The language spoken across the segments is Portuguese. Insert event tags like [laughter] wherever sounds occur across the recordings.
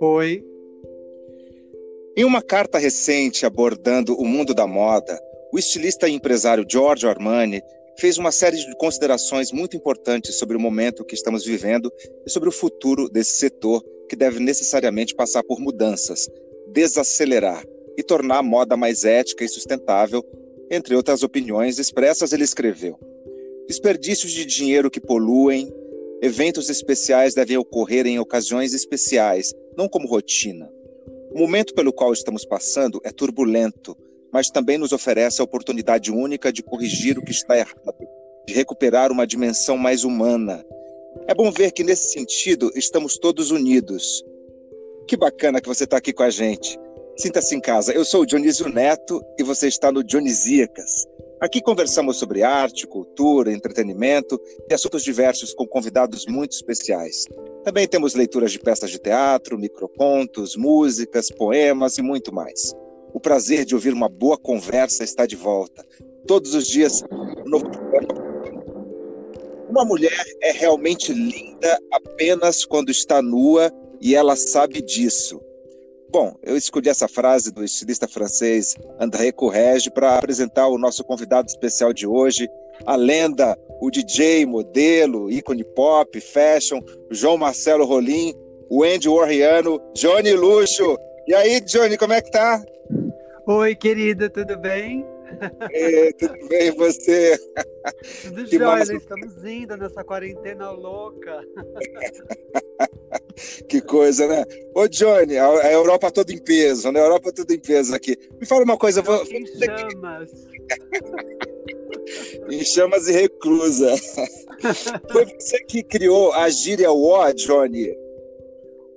Oi. Em uma carta recente abordando o mundo da moda, o estilista e empresário Giorgio Armani fez uma série de considerações muito importantes sobre o momento que estamos vivendo e sobre o futuro desse setor que deve necessariamente passar por mudanças, desacelerar e tornar a moda mais ética e sustentável, entre outras opiniões expressas, ele escreveu: Desperdícios de dinheiro que poluem, eventos especiais devem ocorrer em ocasiões especiais, não como rotina. O momento pelo qual estamos passando é turbulento, mas também nos oferece a oportunidade única de corrigir o que está errado, de recuperar uma dimensão mais humana. É bom ver que, nesse sentido, estamos todos unidos. Que bacana que você está aqui com a gente. Sinta-se em casa. Eu sou o Dionísio Neto e você está no Dionisíacas. Aqui conversamos sobre arte, cultura, entretenimento e assuntos diversos com convidados muito especiais. Também temos leituras de peças de teatro, microcontos, músicas, poemas e muito mais. O prazer de ouvir uma boa conversa está de volta. Todos os dias, um novo Uma mulher é realmente linda apenas quando está nua e ela sabe disso. Bom, eu escolhi essa frase do estilista francês André Correge para apresentar o nosso convidado especial de hoje, a lenda, o DJ, modelo, ícone pop, fashion, João Marcelo Rolim, o Andy Warriano, Johnny Luxo. E aí, Johnny, como é que tá? Oi, querida, tudo bem? É, tudo bem, e você? Tudo jóia, massa... estamos indo nessa quarentena louca. [laughs] que coisa, né? Ô, Johnny, a Europa toda em peso, né? A Europa toda em peso aqui. Me fala uma coisa. Vou... Em chamas. [laughs] em chamas e reclusa. [laughs] Foi você que criou a gíria Wó, Johnny?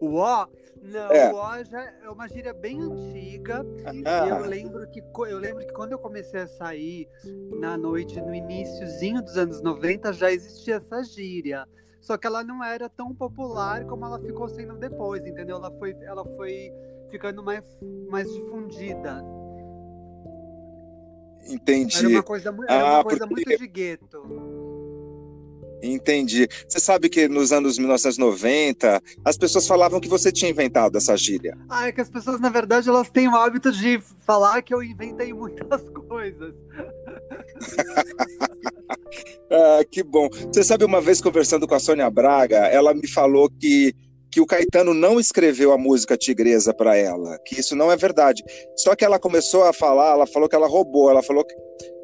Wó? Não, é. o é uma gíria bem antiga. Ah. Eu lembro que eu lembro que quando eu comecei a sair na noite, no iníciozinho dos anos 90, já existia essa gíria. Só que ela não era tão popular como ela ficou sendo depois, entendeu? Ela foi, ela foi ficando mais, mais difundida. Entendi. Era uma coisa, era ah, uma coisa porque... muito de gueto. Entendi. Você sabe que nos anos 1990 as pessoas falavam que você tinha inventado essa gíria. Ah, é que as pessoas, na verdade, elas têm o hábito de falar que eu inventei muitas [laughs] coisas. [laughs] ah, que bom. Você sabe, uma vez conversando com a Sônia Braga, ela me falou que que o Caetano não escreveu a música Tigresa para ela, que isso não é verdade. Só que ela começou a falar, ela falou que ela roubou, ela falou que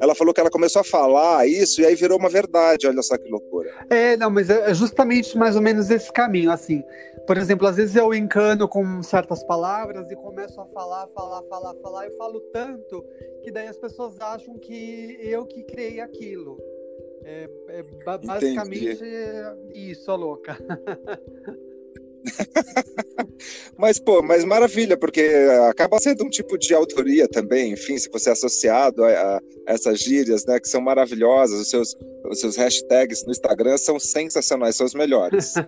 ela falou que ela começou a falar isso e aí virou uma verdade. Olha só que loucura. É, não, mas é justamente mais ou menos esse caminho, assim. Por exemplo, às vezes eu encano com certas palavras e começo a falar, falar, falar, falar, eu falo tanto que daí as pessoas acham que eu que criei aquilo. É, é basicamente isso, louca. [laughs] [laughs] mas, pô, mas maravilha, porque acaba sendo um tipo de autoria também, enfim, se você é associado a, a essas gírias, né, que são maravilhosas, os seus, os seus hashtags no Instagram são sensacionais, são os melhores. [laughs]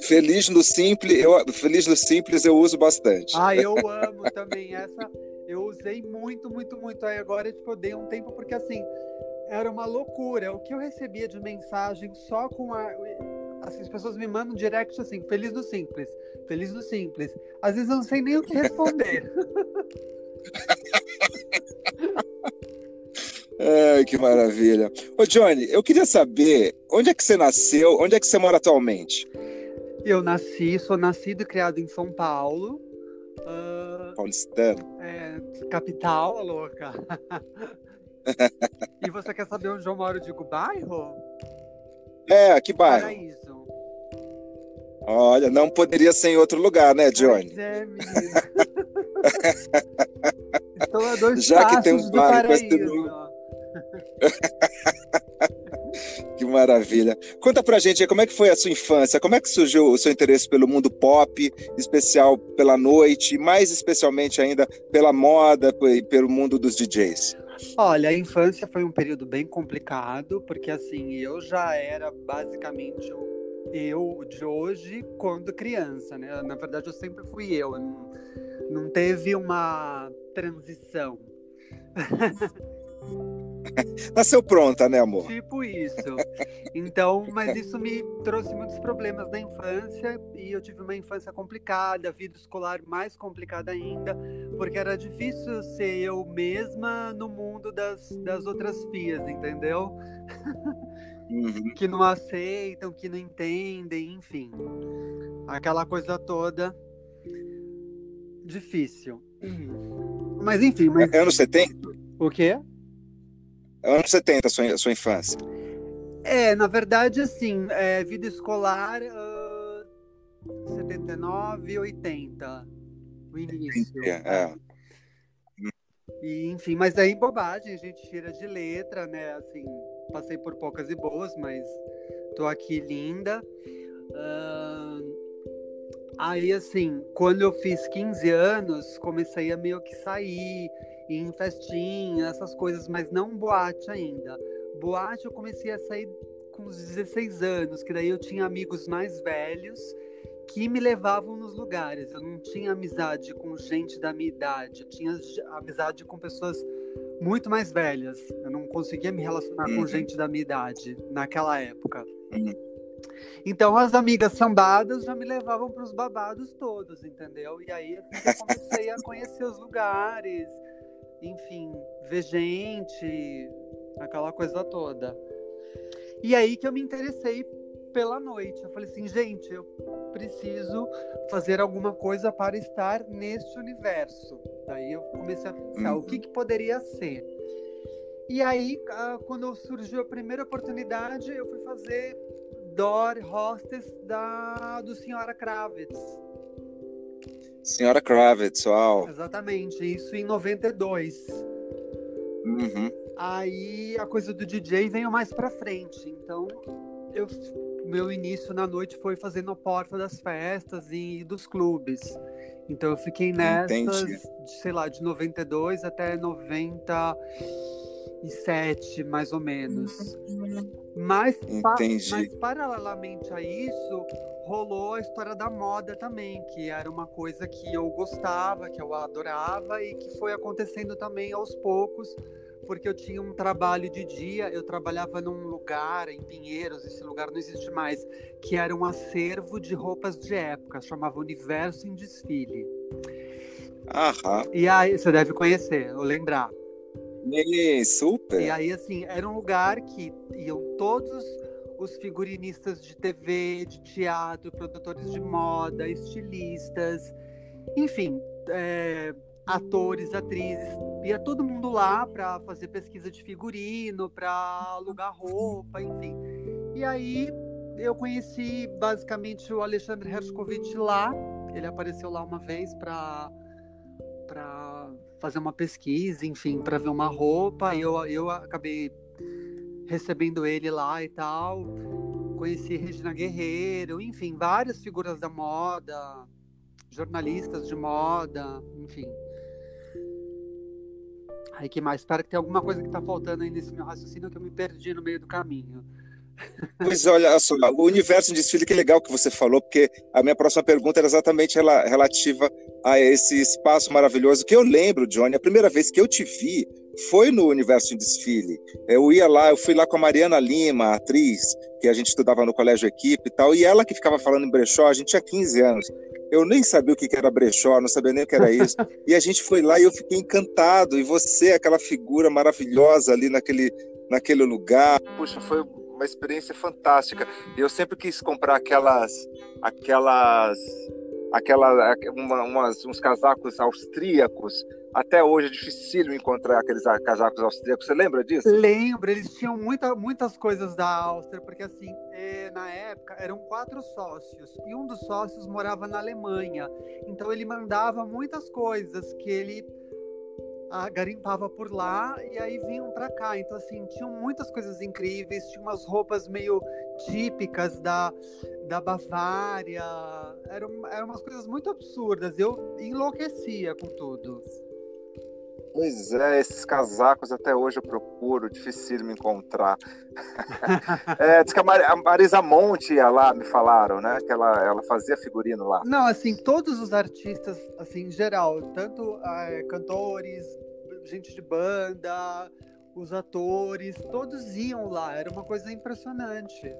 feliz no simples, eu, feliz no simples eu uso bastante. Ah, eu [laughs] amo também essa. Eu usei muito, muito, muito. Aí agora tipo, eu dei um tempo porque assim, era uma loucura. O que eu recebia de mensagem só com a. Assim, as pessoas me mandam direct assim, feliz do simples, feliz do simples. Às vezes eu não sei nem o que responder. [laughs] Ai, que maravilha. Ô, Johnny, eu queria saber onde é que você nasceu, onde é que você mora atualmente? Eu nasci, sou nascido e criado em São Paulo. Uh, Paulistano. É, capital, louca. [laughs] [laughs] e você quer saber onde eu moro? Digo bairro? É, que bairro? Paraíso. Olha, não poderia ser em outro lugar, né, Johnny? Pois é, menino. Estou a dois Já que tem um bairro com esse nome. [laughs] que maravilha. Conta pra gente como é que foi a sua infância, como é que surgiu o seu interesse pelo mundo pop, especial pela noite, mais especialmente ainda pela moda e pelo mundo dos DJs? Olha, a infância foi um período bem complicado, porque assim, eu já era basicamente eu de hoje quando criança, né? Na verdade, eu sempre fui eu, não, não teve uma transição. [laughs] [laughs] Nasceu pronta, né, amor? Tipo isso. Então, mas isso me trouxe muitos problemas na infância e eu tive uma infância complicada, vida escolar mais complicada ainda, porque era difícil ser eu mesma no mundo das, das outras fias, entendeu? Uhum. que não aceitam, que não entendem, enfim. Aquela coisa toda difícil. Mas enfim. Mas... Anos 70? O quê? Anos 70 a sua, a sua infância. É, na verdade, assim, é, vida escolar, uh, 79 80. O início. É. é. E, enfim, mas aí bobagem, a gente tira de letra, né? Assim, passei por poucas e boas, mas tô aqui linda. Uh, aí, assim, quando eu fiz 15 anos, comecei a meio que sair, ir em festinha, essas coisas, mas não boate ainda. Boate eu comecei a sair com os 16 anos, que daí eu tinha amigos mais velhos que me levavam nos lugares. Eu não tinha amizade com gente da minha idade, eu tinha amizade com pessoas muito mais velhas. Eu não conseguia me relacionar uhum. com gente da minha idade naquela época. Uhum. Então as amigas sambadas já me levavam para os babados todos, entendeu? E aí eu comecei a conhecer os lugares, enfim, ver gente, aquela coisa toda. E aí que eu me interessei pela noite. Eu falei assim, gente, eu preciso fazer alguma coisa para estar neste universo. Daí eu comecei a pensar uhum. o que, uhum. que poderia ser. E aí, quando surgiu a primeira oportunidade, eu fui fazer door hostess da do Senhora Kravitz. Senhora Kravitz, uau. Exatamente, isso em 92. Uhum. Aí a coisa do DJ veio mais pra frente. Então, eu meu início na noite foi fazendo a porta das festas e dos clubes. Então eu fiquei nessas, de, sei lá, de 92 até 97, mais ou menos. Mas, pa mas paralelamente a isso, rolou a história da moda também, que era uma coisa que eu gostava, que eu adorava e que foi acontecendo também aos poucos porque eu tinha um trabalho de dia, eu trabalhava num lugar em Pinheiros, esse lugar não existe mais, que era um acervo de roupas de época, chamava Universo em Desfile. Aham. E aí, você deve conhecer, ou lembrar. E, super! E aí, assim, era um lugar que iam todos os figurinistas de TV, de teatro, produtores de moda, estilistas, enfim, é, atores, atrizes, ia todo mundo lá para fazer pesquisa de figurino, para alugar roupa, enfim. E aí eu conheci basicamente o Alexandre Hershkovich lá. Ele apareceu lá uma vez para para fazer uma pesquisa, enfim, para ver uma roupa. E eu eu acabei recebendo ele lá e tal. Conheci Regina Guerreiro, enfim, várias figuras da moda, jornalistas de moda, enfim. Aí que mais? Espero que tenha alguma coisa que está faltando aí nesse meu raciocínio que eu me perdi no meio do caminho. Pois olha só, o universo de desfile, que legal que você falou, porque a minha próxima pergunta era exatamente relativa a esse espaço maravilhoso que eu lembro, Johnny, a primeira vez que eu te vi foi no universo de desfile. Eu ia lá, eu fui lá com a Mariana Lima, atriz, que a gente estudava no colégio equipe e tal, e ela que ficava falando em brechó, a gente tinha 15 anos. Eu nem sabia o que era brechó, não sabia nem o que era isso. e a gente foi lá e eu fiquei encantado. E você, aquela figura maravilhosa ali naquele, naquele lugar. Puxa, foi uma experiência fantástica. Eu sempre quis comprar aquelas, aquelas, aquela, uma, umas, uns casacos austríacos até hoje é difícil encontrar aqueles casacos austríacos. Você lembra disso? Lembro, eles tinham muita, muitas coisas da Áustria, porque assim, é, na época eram quatro sócios e um dos sócios morava na Alemanha. Então ele mandava muitas coisas que ele ah, garimpava por lá e aí vinham para cá. Então, assim, tinham muitas coisas incríveis, tinha umas roupas meio típicas da, da Bavária. Eram, eram umas coisas muito absurdas. Eu enlouquecia com tudo. Pois é, esses casacos até hoje eu procuro, difícil me encontrar. [laughs] é, diz que a, Marisa Monte ia lá, me falaram, né? Que ela, ela fazia figurino lá. Não, assim, todos os artistas, assim, em geral, tanto é, cantores, gente de banda, os atores, todos iam lá, era uma coisa impressionante.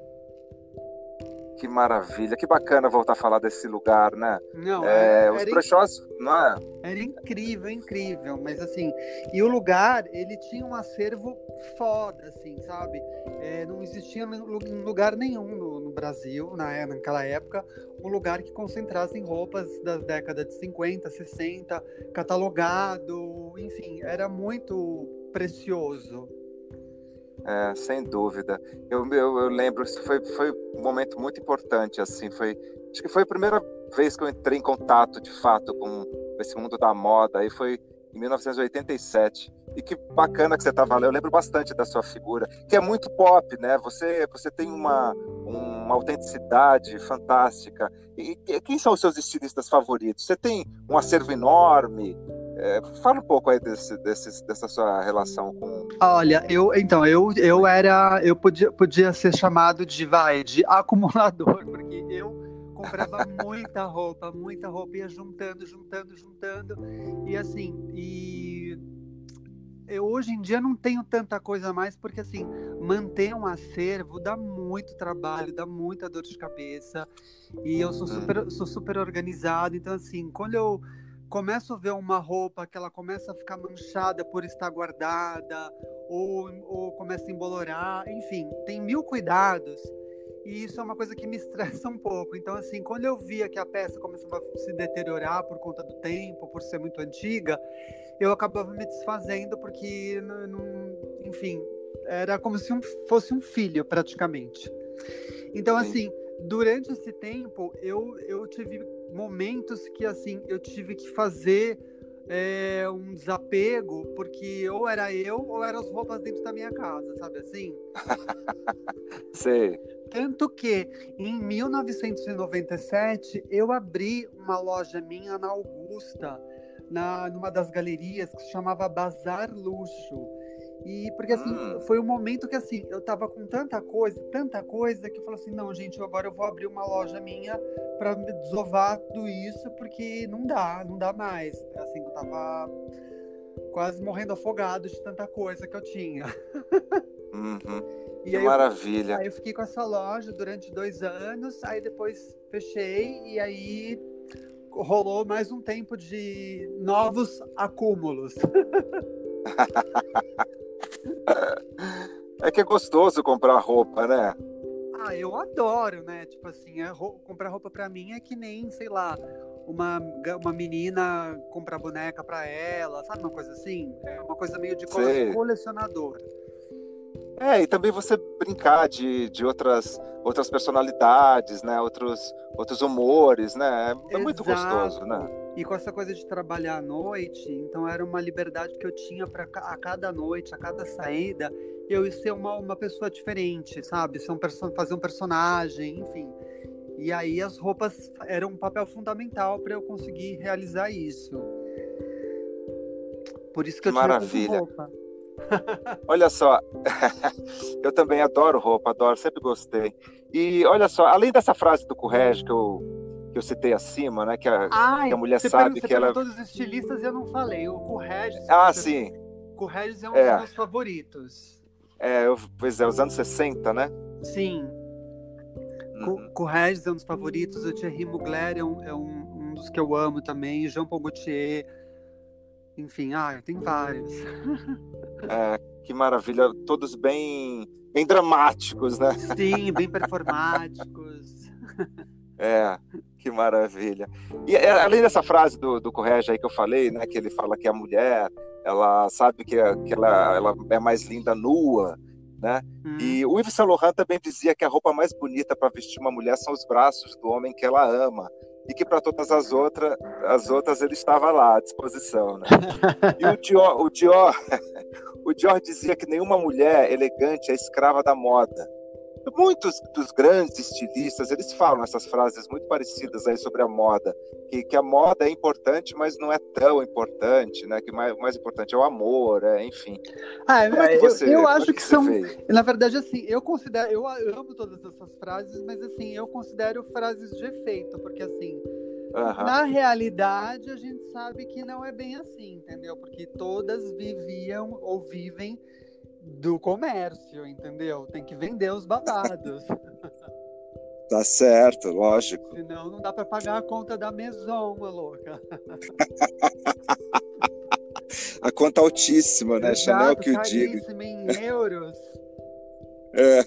Que maravilha, que bacana voltar a falar desse lugar, né? Não, é, era, os brechós, não é? Era incrível, incrível, mas assim, e o lugar, ele tinha um acervo foda, assim, sabe? É, não existia em lugar nenhum no, no Brasil, na, naquela época, um lugar que concentrasse em roupas das décadas de 50, 60, catalogado, enfim, era muito precioso. É, sem dúvida. Eu, eu, eu lembro, isso foi, foi um momento muito importante, assim, foi, acho que foi a primeira vez que eu entrei em contato, de fato, com esse mundo da moda, aí foi em 1987. E que bacana que você estava lá, eu lembro bastante da sua figura, que é muito pop, né? Você, você tem uma, uma autenticidade fantástica. E, e quem são os seus estilistas favoritos? Você tem um acervo enorme, é, fala um pouco aí desse, desse, dessa sua relação com. Olha, eu então eu, eu era eu podia, podia ser chamado de vai de acumulador porque eu comprava [laughs] muita roupa, muita roupa ia juntando, juntando, juntando e assim e eu hoje em dia não tenho tanta coisa mais porque assim manter um acervo dá muito trabalho, dá muita dor de cabeça e eu sou uhum. super sou super organizado então assim quando eu começo a ver uma roupa que ela começa a ficar manchada por estar guardada, ou, ou começa a embolorar, enfim, tem mil cuidados. E isso é uma coisa que me [laughs] estressa um pouco. Então, assim, quando eu via que a peça começava a se deteriorar por conta do tempo, por ser muito antiga, eu acabava me desfazendo, porque, não, não, enfim, era como se um, fosse um filho, praticamente. Então, assim, durante esse tempo, eu, eu tive momentos que assim eu tive que fazer é, um desapego, porque ou era eu ou eram as roupas dentro da minha casa, sabe assim? [laughs] Sei. Tanto que em 1997 eu abri uma loja minha na Augusta, na, numa das galerias que se chamava Bazar Luxo. E porque assim, hum. foi um momento que assim, eu tava com tanta coisa, tanta coisa, que eu falei assim, não, gente, agora eu vou abrir uma loja minha para me desovar tudo isso, porque não dá, não dá mais. Assim, eu tava quase morrendo afogado de tanta coisa que eu tinha. Uhum. [laughs] Que aí maravilha. Eu, aí eu fiquei com essa loja durante dois anos, aí depois fechei e aí rolou mais um tempo de novos acúmulos. [laughs] [laughs] É que é gostoso comprar roupa, né? Ah, eu adoro, né? Tipo assim, é, comprar roupa para mim é que nem, sei lá, uma, uma menina comprar boneca para ela, sabe uma coisa assim? É uma coisa meio de colecionador. É, e também você brincar de, de outras, outras personalidades, né? Outros, outros humores, né? É Exato. muito gostoso, né? E com essa coisa de trabalhar à noite, então era uma liberdade que eu tinha para a cada noite, a cada saída, eu ser uma, uma pessoa diferente, sabe? Ser um fazer um personagem, enfim. E aí as roupas eram um papel fundamental para eu conseguir realizar isso. Por isso que eu Maravilha. roupa. [laughs] olha só, [laughs] eu também adoro roupa, adoro, sempre gostei. E olha só, além dessa frase do Correge que eu que eu citei acima, né? Que a, que a mulher sabe que ela. todos os estilistas e eu não falei. O Corregis. Ah, sim. O Corregis é um é. dos meus favoritos. É, eu, pois é, os anos 60, né? Sim. Uhum. Corregis é um dos favoritos. O Thierry Mugler é, um, é um, um, dos que eu amo também. Jean Paul Gaultier. Enfim, ah, tem vários. [laughs] é, que maravilha. Todos bem, bem dramáticos, né? Sim, bem [laughs] performáticos. É, que maravilha. E é, além dessa frase do, do aí que eu falei, né, que ele fala que a mulher, ela sabe que, que ela, ela é mais linda nua, né? Hum. E o Yves Saint Laurent também dizia que a roupa mais bonita para vestir uma mulher são os braços do homem que ela ama e que para todas as outras, as outras ele estava lá à disposição, né? E o Dior, o Dior, [laughs] o Dior dizia que nenhuma mulher elegante é escrava da moda muitos dos grandes estilistas, eles falam essas frases muito parecidas aí sobre a moda, que, que a moda é importante, mas não é tão importante, né? Que mais, mais importante é o amor, é, enfim. Ah, é que você, eu, eu acho que, que são, na verdade, assim, eu considero, eu amo todas essas frases, mas assim, eu considero frases de efeito, porque assim, Uhum. Na realidade, a gente sabe que não é bem assim, entendeu? Porque todas viviam ou vivem do comércio, entendeu? Tem que vender os babados. [laughs] Tá certo, lógico. Senão não dá para pagar a conta da Maison, louca. [laughs] a conta altíssima, né? Exato, Chanel que o diga. em euros. [laughs] É,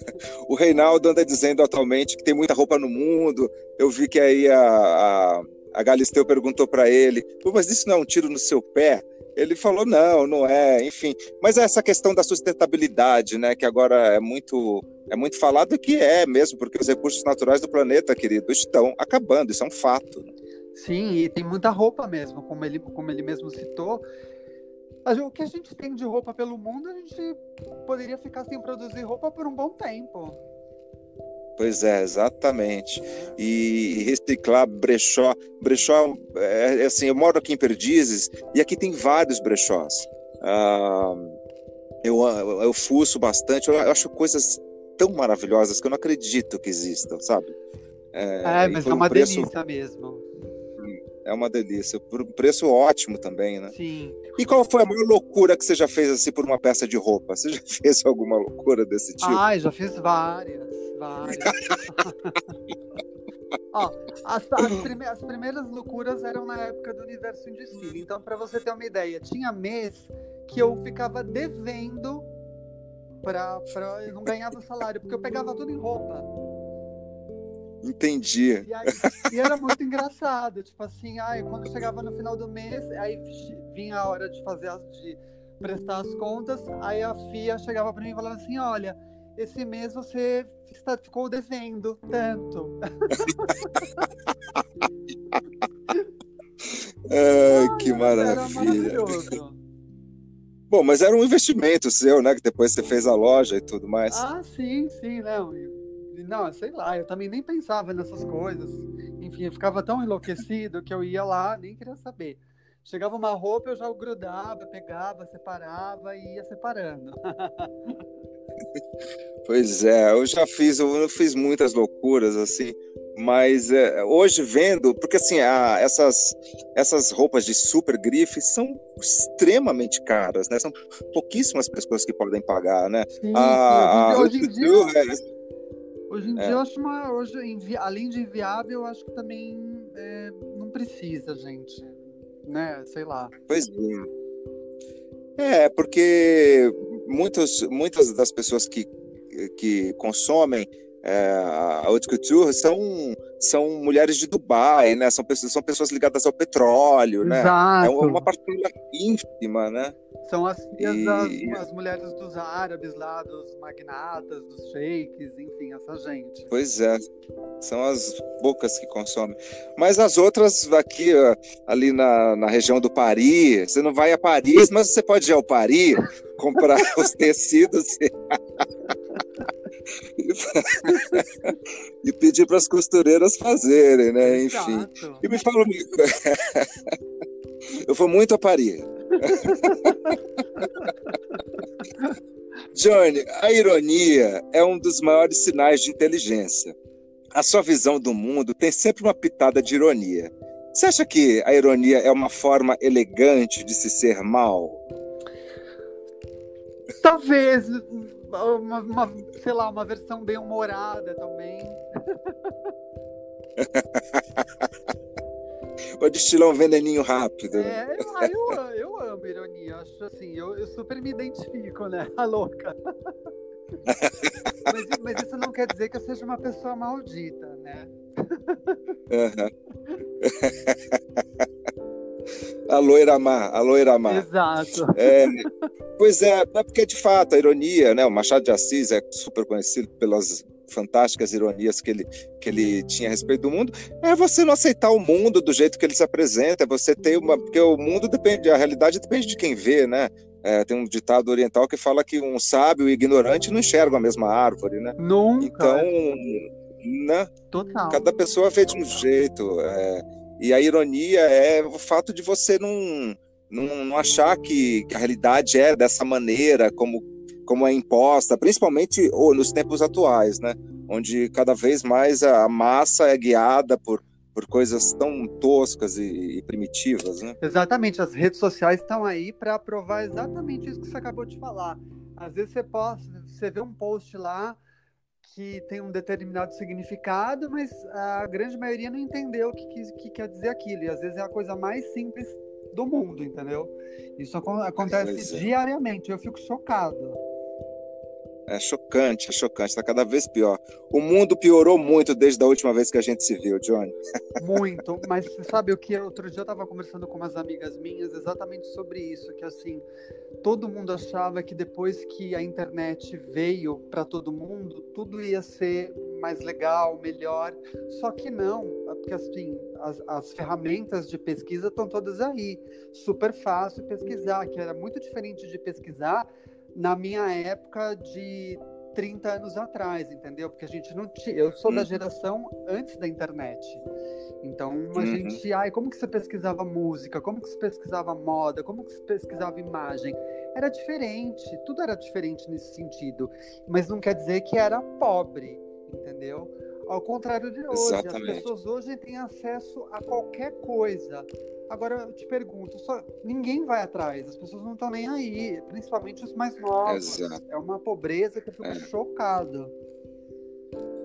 o Reinaldo anda dizendo atualmente que tem muita roupa no mundo. Eu vi que aí a, a, a Galisteu perguntou para ele: mas isso não é um tiro no seu pé? Ele falou: não, não é, enfim. Mas é essa questão da sustentabilidade, né, que agora é muito, é muito falado que é mesmo, porque os recursos naturais do planeta, querido, estão acabando, isso é um fato. Sim, e tem muita roupa mesmo, como ele, como ele mesmo citou. O que a gente tem de roupa pelo mundo, a gente poderia ficar sem produzir roupa por um bom tempo. Pois é, exatamente. E reciclar brechó. Brechó, é, é, assim, eu moro aqui em Perdizes e aqui tem vários brechós. Ah, eu, eu fuço bastante, eu acho coisas tão maravilhosas que eu não acredito que existam, sabe? É, é mas é uma um preço... delícia mesmo. É uma delícia. Por um preço ótimo também, né? Sim. E qual foi a maior loucura que você já fez assim por uma peça de roupa? Você já [laughs] fez alguma loucura desse tipo? Ah, já fiz várias, várias. [laughs] Ó, as, as, prime as, primeiras loucuras eram na época do Universo em Desfile. Então, para você ter uma ideia, tinha mês que eu ficava devendo para eu não ganhava salário, porque eu pegava tudo em roupa. Entendi. E, aí, e, era muito engraçado, tipo assim, ai, quando chegava no final do mês, aí vinha a hora de fazer as, de prestar as contas, aí a FIA chegava para mim e falava assim, olha, esse mês você está, ficou devendo tanto. [laughs] ai, que maravilha. Bom, mas era um investimento seu, né? Que depois você fez a loja e tudo mais. Ah, sim, sim, não. Não, sei lá, eu também nem pensava nessas coisas. Enfim, eu ficava tão enlouquecido que eu ia lá, nem queria saber. Chegava uma roupa, eu já grudava, pegava, separava e ia separando. [laughs] [laughs] pois é, eu já fiz, eu fiz muitas loucuras assim, mas é, hoje vendo, porque assim, a, essas, essas roupas de super grife são extremamente caras, né? São pouquíssimas pessoas que podem pagar, né? Sim, a, sim. Hoje, hoje, em dia, é, Hoje em é. dia eu acho uma. Hoje, além de inviável, eu acho que também é, não precisa, gente. Né? Sei lá. Pois é. É, porque muitos, muitas das pessoas que, que consomem é, a haute couture são, são mulheres de Dubai, né? São pessoas, são pessoas ligadas ao petróleo, né? Exato. É uma partilha ínfima, né? São as filhas e... das as mulheres dos árabes lá, dos magnatas, dos sheiks, enfim, essa gente. Pois é, são as poucas que consomem. Mas as outras aqui, ali na, na região do Paris, você não vai a Paris, mas você pode ir ao Paris, comprar [laughs] os tecidos e pedir para as costureiras fazerem, né? Enfim. E me fala, [laughs] eu vou muito a Paris. [laughs] Johnny, a ironia é um dos maiores sinais de inteligência. A sua visão do mundo tem sempre uma pitada de ironia. Você acha que a ironia é uma forma elegante de se ser mal? Talvez uma, uma sei lá, uma versão bem humorada também. [laughs] Pode destilar um veneninho rápido. É, eu, ah, eu, eu amo ironia. Acho assim, eu, eu super me identifico, né? [laughs] A louca. mas, mas, isso não quer dizer que eu seja uma pessoa maldita, né? Uhum. [laughs] a loira má, a loira má. Exato. É, pois é, é porque de fato a ironia, né? O Machado de Assis é super conhecido pelas fantásticas ironias que ele, que ele tinha a respeito do mundo, é você não aceitar o mundo do jeito que ele se apresenta, é você ter uma. Porque o mundo depende, a realidade depende de quem vê, né? É, tem um ditado oriental que fala que um sábio e um ignorante não enxergam a mesma árvore, né? Nunca. Então, né? Total. Cada pessoa vê de um jeito. É, e a ironia é o fato de você não, não, não achar que, que a realidade é dessa maneira, como como é imposta, principalmente nos tempos atuais, né? Onde cada vez mais a massa é guiada por, por coisas tão toscas e, e primitivas, né? Exatamente, as redes sociais estão aí para provar exatamente isso que você acabou de falar. Às vezes você posta, você vê um post lá que tem um determinado significado, mas a grande maioria não entendeu o que, que, que quer dizer aquilo. E às vezes é a coisa mais simples do mundo, entendeu? Isso acontece é. diariamente, eu fico chocado. É chocante, é chocante, está cada vez pior. O mundo piorou muito desde a última vez que a gente se viu, Johnny. [laughs] Muito, mas você sabe o que? Outro dia eu estava conversando com umas amigas minhas exatamente sobre isso, que assim, todo mundo achava que depois que a internet veio para todo mundo, tudo ia ser mais legal, melhor, só que não, porque assim, as, as ferramentas de pesquisa estão todas aí, super fácil pesquisar, que era muito diferente de pesquisar na minha época de 30 anos atrás, entendeu? Porque a gente não tinha. Eu sou da uhum. geração antes da internet. Então a uhum. gente. Ai, como que você pesquisava música? Como que você pesquisava moda? Como que você pesquisava imagem? Era diferente, tudo era diferente nesse sentido. Mas não quer dizer que era pobre, entendeu? Ao contrário de hoje, Exatamente. as pessoas hoje têm acesso a qualquer coisa. Agora eu te pergunto, só, ninguém vai atrás, as pessoas não estão nem aí, principalmente os mais novos. Exato. É uma pobreza que eu fico é. chocado.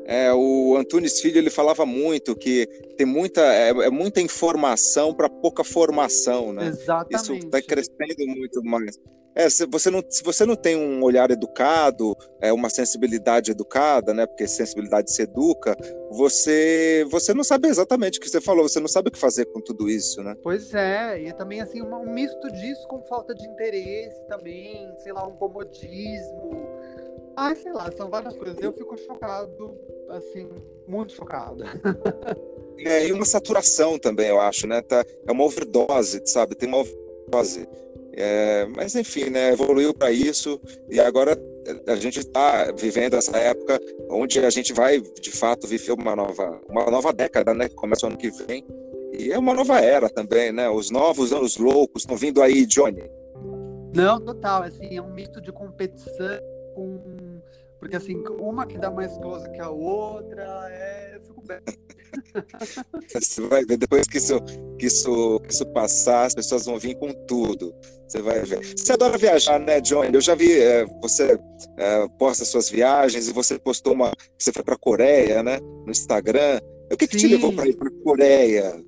É, o Antunes Filho ele falava muito que tem muita, é, é muita informação para pouca formação, né? Exatamente. Isso está crescendo muito mais. É, se você não, se você não tem um olhar educado, é, uma sensibilidade educada, né? Porque sensibilidade se educa, você, você não sabe exatamente o que você falou, você não sabe o que fazer com tudo isso, né? Pois é, e também assim, um, misto disso com falta de interesse também, sei lá, um comodismo. Ai, sei lá, são várias coisas. Eu fico chocado, assim, muito chocado. [laughs] É, e uma saturação também, eu acho, né? Tá, é uma overdose, sabe? Tem uma overdose. É, mas enfim, né, evoluiu para isso e agora a gente está vivendo essa época onde a gente vai de fato viver uma nova, uma nova década, né? Que começa o ano que vem e é uma nova era também, né? Os novos anos loucos estão vindo aí, Johnny. Não, total, assim, é um misto de competição com porque assim, uma que dá mais close que a outra, é... eu fico bem. [laughs] Você vai ver, depois que isso, que, isso, que isso passar, as pessoas vão vir com tudo. Você vai ver. Você adora viajar, né, Johnny? Eu já vi é, você é, posta suas viagens e você postou uma. Você foi para Coreia, né? No Instagram. O que, que te levou para ir para Coreia?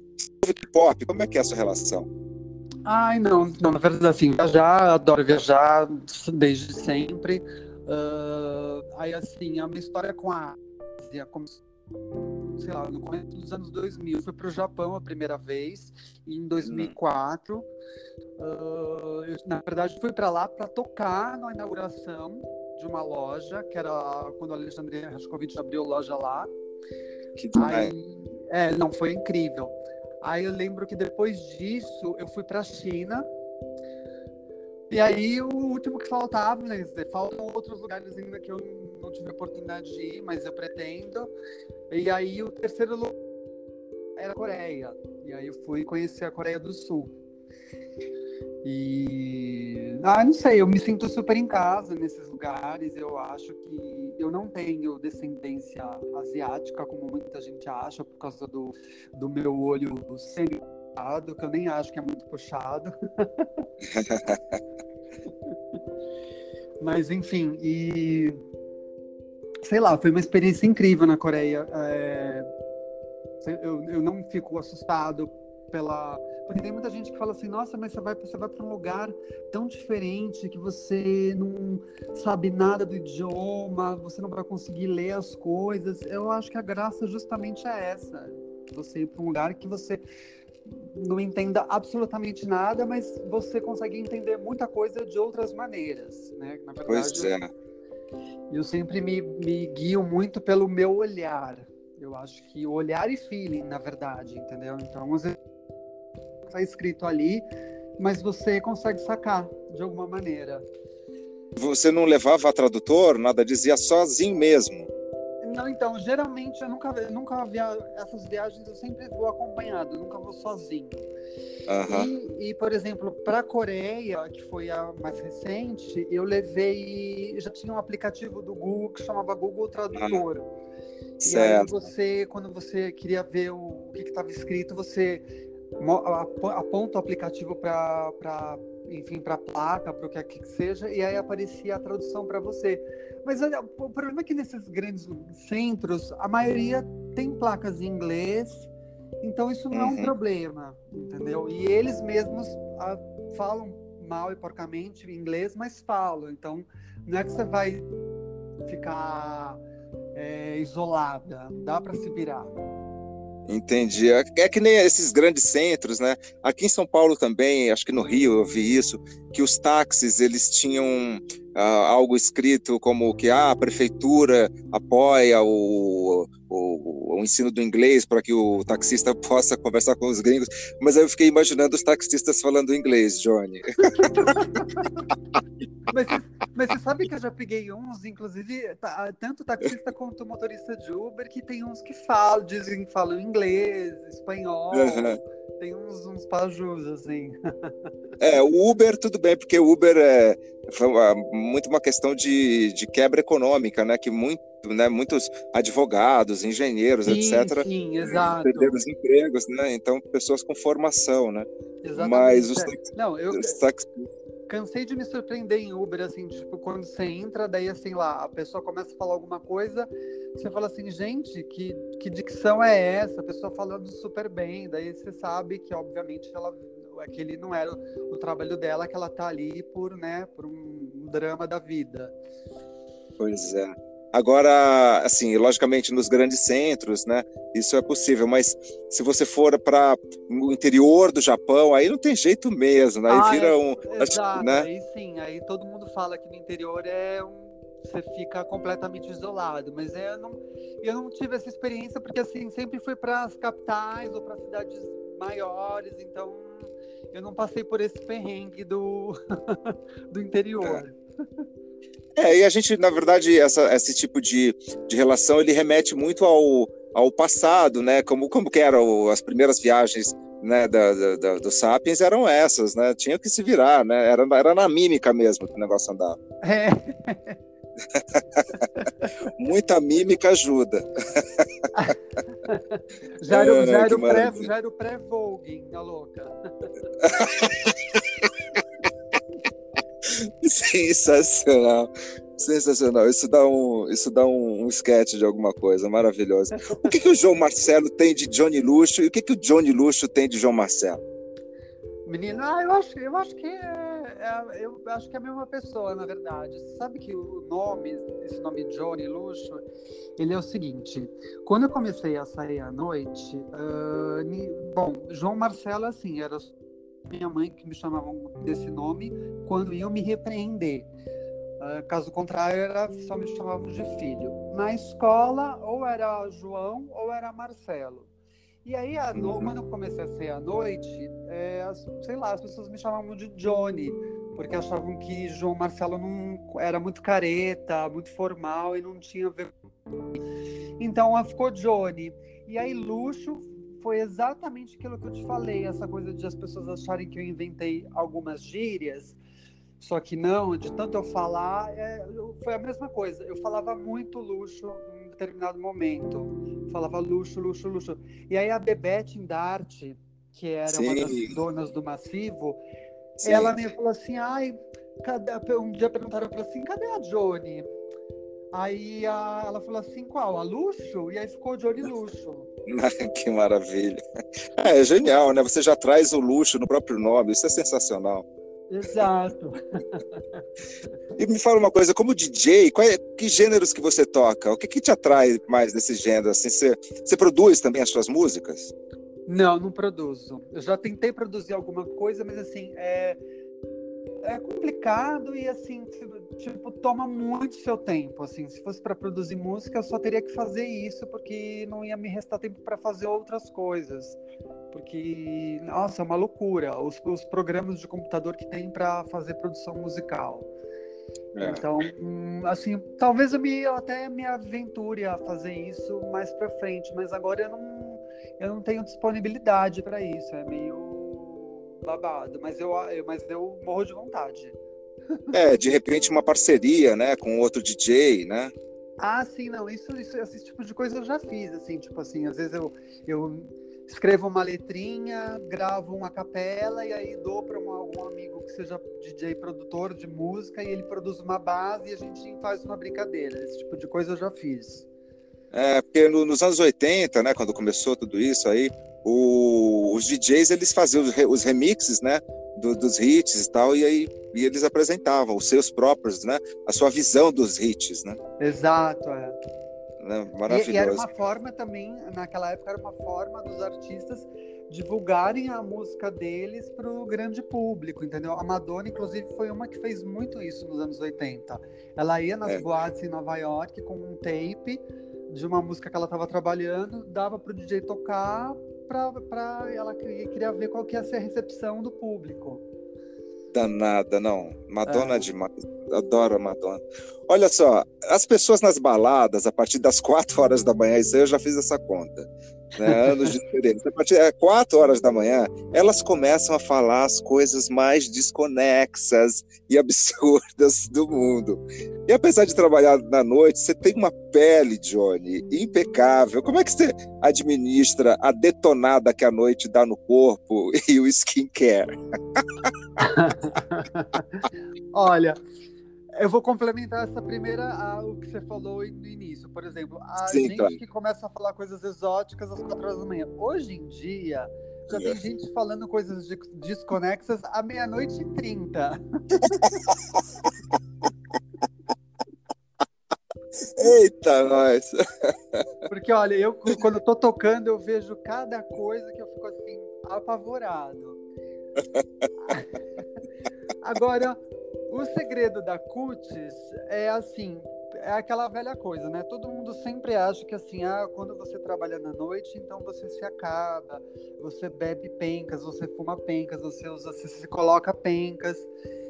Pop, como é que é a sua relação? Ai, não, não, na verdade, assim, viajar, adoro viajar desde sempre. Uh, aí, assim, a minha história com a Ásia começou, sei lá, no começo dos anos 2000. Fui para o Japão a primeira vez, em 2004. Uh, ah, eu, na verdade, fui para lá para tocar na inauguração de uma loja, que era quando a Alexandre Rascovitch abriu loja lá. Que aí, é, não, foi incrível. Aí eu lembro que depois disso eu fui para a China e aí, o último que faltava, né? Faltam outros lugares ainda que eu não tive oportunidade de ir, mas eu pretendo. E aí, o terceiro lugar era a Coreia. E aí, eu fui conhecer a Coreia do Sul. E. Ah, não sei, eu me sinto super em casa nesses lugares. Eu acho que eu não tenho descendência asiática, como muita gente acha, por causa do, do meu olho semi que eu nem acho que é muito puxado. [laughs] Mas enfim, e sei lá, foi uma experiência incrível na Coreia. É... Eu, eu não fico assustado pela. Porque tem muita gente que fala assim, nossa, mas você vai, você vai para um lugar tão diferente que você não sabe nada do idioma, você não vai conseguir ler as coisas. Eu acho que a graça justamente é essa. Você ir para um lugar que você não entenda absolutamente nada, mas você consegue entender muita coisa de outras maneiras, né? Na verdade, pois é. Eu sempre me, me guio muito pelo meu olhar. Eu acho que olhar e feeling, na verdade, entendeu? Então, está escrito ali, mas você consegue sacar de alguma maneira. Você não levava tradutor, nada, dizia sozinho mesmo. Não, então, geralmente eu nunca, eu nunca via essas viagens, eu sempre vou acompanhado, eu nunca vou sozinho. Uhum. E, e, por exemplo, para a Coreia, que foi a mais recente, eu levei. Já tinha um aplicativo do Google que chamava Google Tradutor. Uhum. E aí você, quando você queria ver o, o que estava escrito, você aponta o aplicativo para enfim, para placa, para o que quer que seja, e aí aparecia a tradução para você. Mas olha, o problema é que nesses grandes centros, a maioria tem placas em inglês, então isso não uhum. é um uhum. problema, entendeu? E eles mesmos a, ah, falam mal e porcamente inglês, mas falam. Então, não é que você vai ficar é, isolada, dá para se virar. Entendi. É, é que nem esses grandes centros, né? Aqui em São Paulo também, acho que no Rio eu vi isso, que os táxis eles tinham ah, algo escrito como que ah, a prefeitura apoia o, o, o ensino do inglês para que o taxista [laughs] possa conversar com os gringos. Mas aí eu fiquei imaginando os taxistas falando inglês, Johnny. [laughs] mas, mas você sabe que eu já peguei uns, inclusive, tá, tanto taxista quanto motorista de Uber, que tem uns que falam, dizem que falam inglês, espanhol. Uhum. Tem uns, uns pajus, assim. É, o Uber, tudo bem, porque o Uber é muito uma questão de, de quebra econômica, né? Que muito, né, muitos advogados, engenheiros, sim, etc., sim, exato. perderam os empregos, né? Então, pessoas com formação, né? Exatamente. Mas os, Não, eu... os cansei de me surpreender em Uber, assim, tipo, quando você entra, daí, assim, lá, a pessoa começa a falar alguma coisa, você fala assim, gente, que, que dicção é essa? A pessoa falando super bem, daí você sabe que, obviamente, ela aquele não era o, trabalho dela, que ela tá ali por, né, por um drama da vida. Pois é. Agora, assim, logicamente nos grandes centros, né, isso é possível, mas se você for para o interior do Japão, aí não tem jeito mesmo, né? aí ah, vira é, um, exato, né? Aí sim, aí todo mundo fala que no interior é um você fica completamente isolado, mas eu não eu não tive essa experiência porque assim, sempre fui para as capitais ou para cidades maiores, então eu não passei por esse perrengue do [laughs] do interior. É. É, e a gente, na verdade, essa, esse tipo de, de relação, ele remete muito ao, ao passado, né? Como, como que eram as primeiras viagens né, da, da, Sapiens eram essas, né? Tinha que se virar, né? Era, era na mímica mesmo que o negócio andava. É. [laughs] Muita mímica ajuda. já [laughs] era, já era, o, pré, já era o pré-vogue, a louca. [laughs] [laughs] Sensacional. Sensacional. Isso dá um, isso dá um, um sketch de alguma coisa maravilhosa. O que, que o João Marcelo tem de Johnny Luxo e o que, que o Johnny Luxo tem de João Marcelo? Menino, ah, eu acho, eu acho que é, é, eu acho que é a mesma pessoa, na verdade. Você sabe que o nome, esse nome Johnny Luxo, ele é o seguinte. Quando eu comecei a sair à noite, uh, bom, João Marcelo, assim, era minha mãe que me chamavam desse nome quando iam me repreender. Uh, caso contrário, era, só me chamavam de filho. Na escola, ou era João ou era Marcelo. E aí, no, quando eu comecei a ser à noite, é, sei lá, as pessoas me chamavam de Johnny, porque achavam que João Marcelo não era muito careta, muito formal e não tinha ver. Então, ficou Johnny. E aí, luxo foi exatamente aquilo que eu te falei, essa coisa de as pessoas acharem que eu inventei algumas gírias, só que não, de tanto eu falar, é, foi a mesma coisa. Eu falava muito luxo em determinado momento. Falava luxo, luxo, luxo. E aí a Bebete Indarte, que era Sim. uma das donas do Massivo, Sim. ela me falou assim, ai, cadê... um dia perguntaram para assim, cadê a Johnny? Aí a, ela falou assim, qual? A Luxo? E aí ficou Johnny Luxo. [laughs] que maravilha. É, é genial, né? Você já traz o luxo no próprio nome, isso é sensacional. Exato. e me fala uma coisa, como DJ, é, que gêneros que você toca? O que, que te atrai mais desse gênero? Assim, você, você produz também as suas músicas? Não, não produzo. Eu já tentei produzir alguma coisa, mas assim, é, é complicado e assim, tipo, toma muito seu tempo, assim. Se fosse para produzir música, eu só teria que fazer isso porque não ia me restar tempo para fazer outras coisas. Porque, nossa, é uma loucura os, os programas de computador que tem para fazer produção musical. É. Então, hum, assim, talvez eu me eu até me aventure a fazer isso mais para frente, mas agora eu não eu não tenho disponibilidade para isso, é meio babado, mas eu, eu, mas eu morro de vontade. É, de repente uma parceria, né, com outro DJ, né? Ah, sim, não, isso, isso, esse tipo de coisa eu já fiz, assim, tipo assim, às vezes eu, eu escrevo uma letrinha, gravo uma capela e aí dou para algum amigo que seja DJ produtor de música e ele produz uma base e a gente faz uma brincadeira. Esse tipo de coisa eu já fiz. É, porque no, nos anos 80, né, quando começou tudo isso aí, o, os DJs eles faziam os, os remixes, né, do, dos hits e tal, e aí e eles apresentavam os seus próprios, né, a sua visão dos hits, né? Exato, é. Né? Maravilhoso. E, e era uma forma também, naquela época era uma forma dos artistas divulgarem a música deles para o grande público, entendeu? A Madonna, inclusive, foi uma que fez muito isso nos anos 80. Ela ia nas é. boates em Nova York com um tape de uma música que ela estava trabalhando, dava para o DJ tocar para ela queria ver qual que ia ser a recepção do público. Danada, não. Madonna é. demais. Adoro a Madonna. Olha só, as pessoas nas baladas, a partir das [laughs] 4 horas da manhã, isso aí eu já fiz essa conta né, anos de experiência. A partir de 4 horas da manhã, elas começam a falar as coisas mais desconexas e absurdas do mundo. E apesar de trabalhar na noite, você tem uma pele, Johnny, impecável. Como é que você administra a detonada que a noite dá no corpo [laughs] e o skincare? Olha, eu vou complementar essa primeira, o que você falou no início. Por exemplo, a Sim, gente claro. que começa a falar coisas exóticas às quatro horas da manhã. Hoje em dia, já tem gente falando coisas desconexas à meia-noite e trinta. [laughs] Eita, nós! [laughs] Porque, olha, eu quando eu tô tocando, eu vejo cada coisa que eu fico assim, apavorado. [laughs] Agora, o segredo da cutis é assim, é aquela velha coisa, né? Todo mundo sempre acha que assim, ah, quando você trabalha na noite, então você se acaba, você bebe pencas, você fuma pencas, você usa, você se coloca pencas.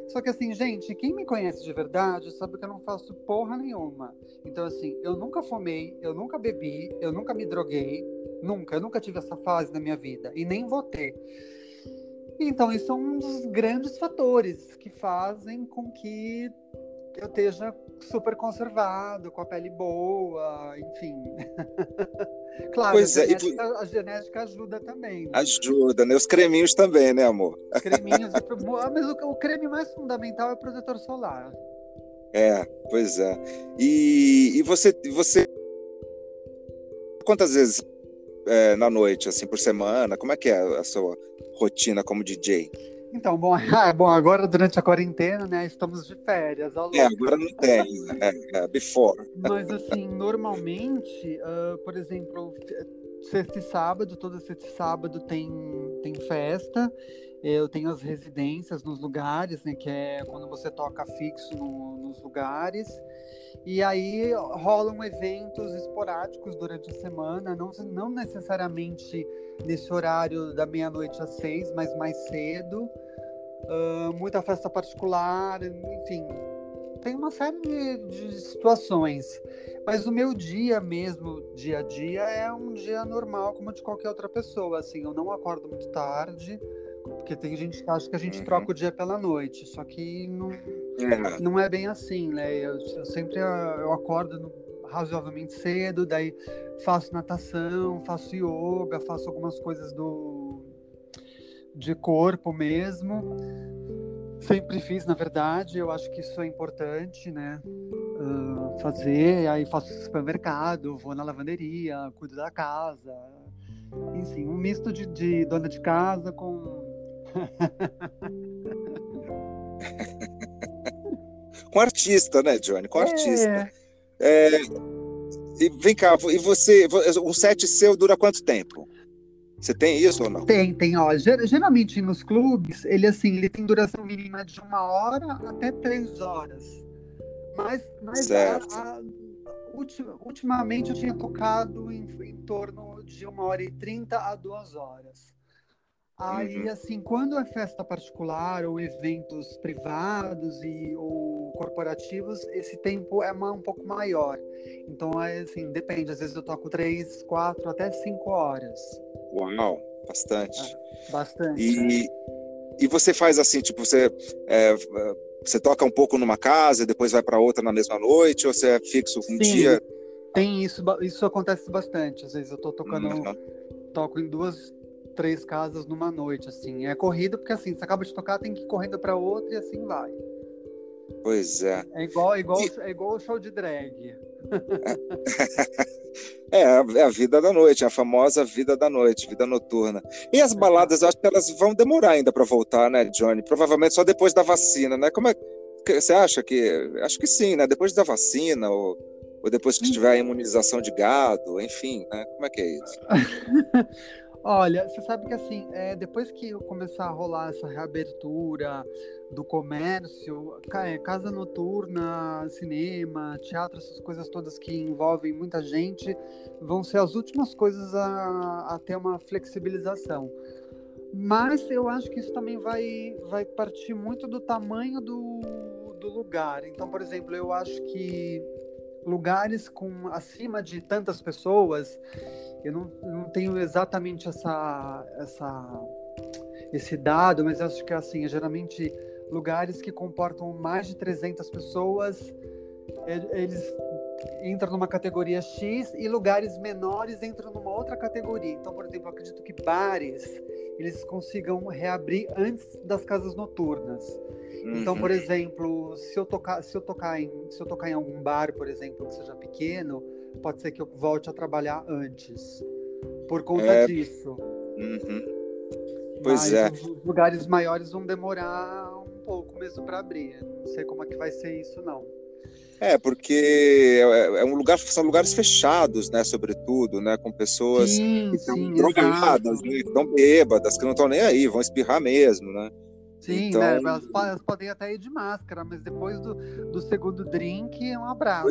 Só que assim, gente, quem me conhece de verdade sabe que eu não faço porra nenhuma. Então assim, eu nunca fumei, eu nunca bebi, eu nunca me droguei, nunca, eu nunca tive essa fase na minha vida e nem vou ter. Então, isso é um dos grandes fatores que fazem com que eu esteja super conservado, com a pele boa, enfim. [laughs] claro, pois a, genética, é, a genética ajuda também. Né? Ajuda, né? Os creminhos também, né, amor? Creminhos, mas o, o creme mais fundamental é o protetor solar. É, pois é. E, e você, você. Quantas vezes é, na noite, assim, por semana? Como é que é a sua rotina como DJ? Então, bom, [laughs] ah, bom, agora durante a quarentena, né, estamos de férias. É, agora não [laughs] tem, né, é, é, before. Mas, assim, normalmente, uh, por exemplo, sexta e sábado, toda sexta e sábado tem, tem festa, eu tenho as residências nos lugares, né, que é quando você toca fixo no, nos lugares, e aí rolam eventos esporádicos durante a semana, não, não necessariamente nesse horário da meia-noite às seis, mas mais cedo. Uh, muita festa particular, enfim. Tem uma série de, de, situações. Mas o meu dia mesmo, dia a dia, é um dia normal, como de qualquer outra pessoa. Assim, eu não acordo muito tarde, porque tem gente que acha que a gente uhum. troca o dia pela noite. Só que não, é. não é bem assim, né? Eu, eu sempre eu acordo no, razoavelmente cedo, daí faço natação, faço yoga, faço algumas coisas do de corpo mesmo. Sempre fiz, na verdade, eu acho que isso é importante, né? Uh, fazer, aí faço supermercado, vou na lavanderia, cuido da casa. Enfim, um misto de, de dona de casa com. Com artista, né, Johnny? Com é. artista. É, e vem cá, e você, o set seu dura quanto tempo? Você tem isso ou não? Tem, tem. Ó, geralmente nos clubes, ele assim, ele tem duração mínima de uma hora até três horas. Mas, mas a, a, ultimamente eu tinha tocado em, em torno de uma hora e trinta a duas horas. Aí, uhum. assim, quando é festa particular ou eventos privados e ou corporativos, esse tempo é uma, um pouco maior. Então, é assim, depende. Às vezes eu toco três, quatro, até cinco horas. Uau, bastante. É, bastante. E, e você faz assim, tipo, você, é, você toca um pouco numa casa, depois vai para outra na mesma noite, ou você é fixo um Sim, dia? Tem isso, isso acontece bastante. Às vezes eu tô tocando... Uhum toco em duas, três casas numa noite, assim. É corrido porque assim, você acaba de tocar, tem que ir correndo para outra e assim vai. Pois é. É igual, é igual, e... é igual o show de drag. [laughs] É, é a vida da noite, a famosa vida da noite, vida noturna. E as baladas, eu acho que elas vão demorar ainda para voltar, né, Johnny? Provavelmente só depois da vacina, né? Como é que você acha que? Acho que sim, né? Depois da vacina ou, ou depois que tiver a imunização de gado, enfim, né? Como é que é isso? [laughs] Olha, você sabe que assim, é, depois que começar a rolar essa reabertura do comércio, é, casa noturna, cinema, teatro, essas coisas todas que envolvem muita gente, vão ser as últimas coisas a, a ter uma flexibilização. Mas eu acho que isso também vai, vai partir muito do tamanho do, do lugar. Então, por exemplo, eu acho que lugares com acima de tantas pessoas eu não, não tenho exatamente essa, essa, esse dado, mas acho que assim, geralmente lugares que comportam mais de 300 pessoas, eles entram numa categoria X e lugares menores entram numa outra categoria. Então, por exemplo, acredito que bares eles consigam reabrir antes das casas noturnas. Então, por uhum. exemplo, se eu tocar, se eu tocar em, se eu tocar em algum bar, por exemplo, que seja pequeno, pode ser que eu volte a trabalhar antes. Por conta é... disso. Uhum. Pois Mas é. Os lugares maiores vão demorar um pouco mesmo para abrir. Não sei como é que vai ser isso, não. É, porque é, é um lugar, são lugares fechados, né, sobretudo, né, com pessoas sim, que estão drogadas, né, que estão bêbadas, que não estão nem aí, vão espirrar mesmo, né? Sim, então... né? Elas, elas, podem até ir de máscara, mas depois do, do segundo drink um abraço.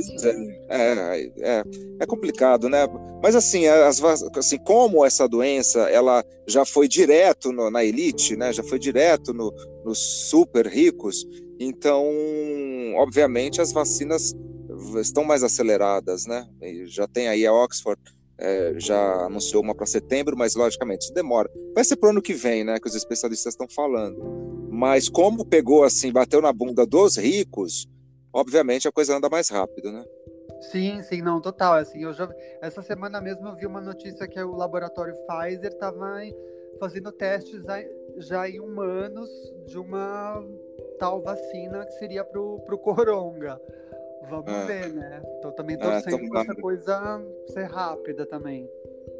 É, é, é, é complicado, né? Mas assim, as, assim, como essa doença ela já foi direto no, na elite, né? Já foi direto no, nos super ricos, então, obviamente, as vacinas estão mais aceleradas, né? E já tem aí a Oxford é, já anunciou uma para setembro, mas logicamente isso demora. Vai ser para o ano que vem, né? Que os especialistas estão falando. Mas como pegou assim, bateu na bunda dos ricos, obviamente a coisa anda mais rápido, né? Sim, sim, não, total. Assim, eu já, essa semana mesmo eu vi uma notícia que o laboratório Pfizer estava fazendo testes já em humanos de uma tal vacina que seria pro, pro coronga. Vamos é. ver, né? Então também é, torcendo é, pra essa coisa ser rápida também.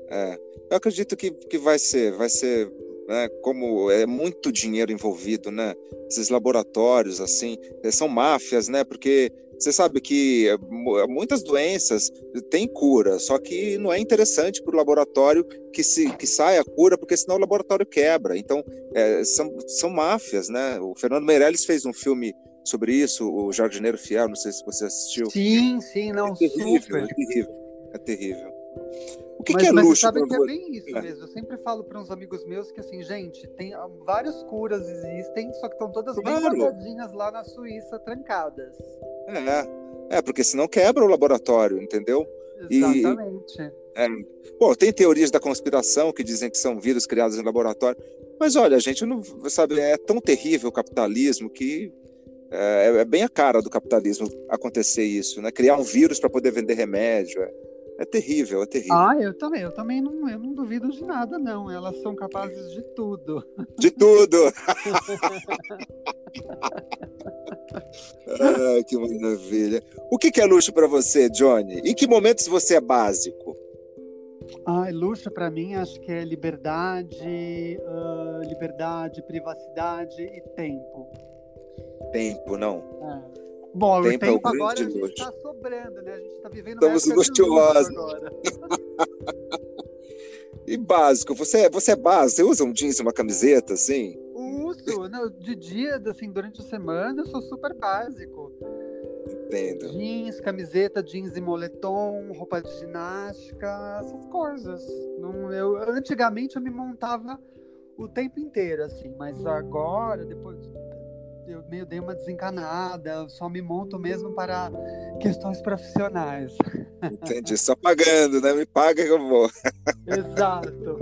É, eu acredito que, que vai ser, vai ser né? Como é muito dinheiro envolvido, né? Esses laboratórios, assim, eh, são máfias, né? Porque você sabe que eh, muitas doenças têm cura, só que não é interessante para o laboratório que, se, que saia a cura, porque senão o laboratório quebra. Então, é, são, são máfias, né? O Fernando Meirelles fez um filme sobre isso, o Jardineiro Fiel, não sei se você assistiu. Sim, sim, não, é terrível, super. É terrível, é terrível. O que, mas, que é mas luxo? Você sabe que é bem isso é. mesmo. Eu sempre falo para uns amigos meus que assim, gente, tem ah, várias curas existem, só que estão todas claro. bem guardadinhas lá na Suíça, trancadas. É, é porque senão quebra o laboratório, entendeu? Exatamente. E, é, bom, tem teorias da conspiração que dizem que são vírus criados em laboratório, mas olha, a gente não sabe, é tão terrível o capitalismo que é, é bem a cara do capitalismo acontecer isso, né? Criar um vírus para poder vender remédio. É, é terrível, é terrível. Ah, eu também, eu também não, eu não duvido de nada, não. Elas são capazes de tudo. De tudo! [laughs] ah, que maravilha. O que, é luxo para você, Johnny? Em que momentos você é básico? Ah, luxo para mim acho que é liberdade, uh, liberdade, privacidade e tempo. Tempo, não? É. Bom, tempo, o tempo é agora a gente está sobrando, né? A gente está vivendo Estamos luxuosos. [laughs] e básico, você, é, você é básico? Você usa um jeans e uma camiseta, assim? Uso, não, de dia, assim, durante a semana eu sou super básico. Entendo. Jeans, camiseta, jeans e moletom, roupa de ginástica, essas coisas. Não, eu, antigamente eu me montava o tempo inteiro, assim, mas agora, depois eu meio dei uma desencanada, só me monto mesmo para questões profissionais. Entendi, só pagando, né? Me paga que eu vou. Exato.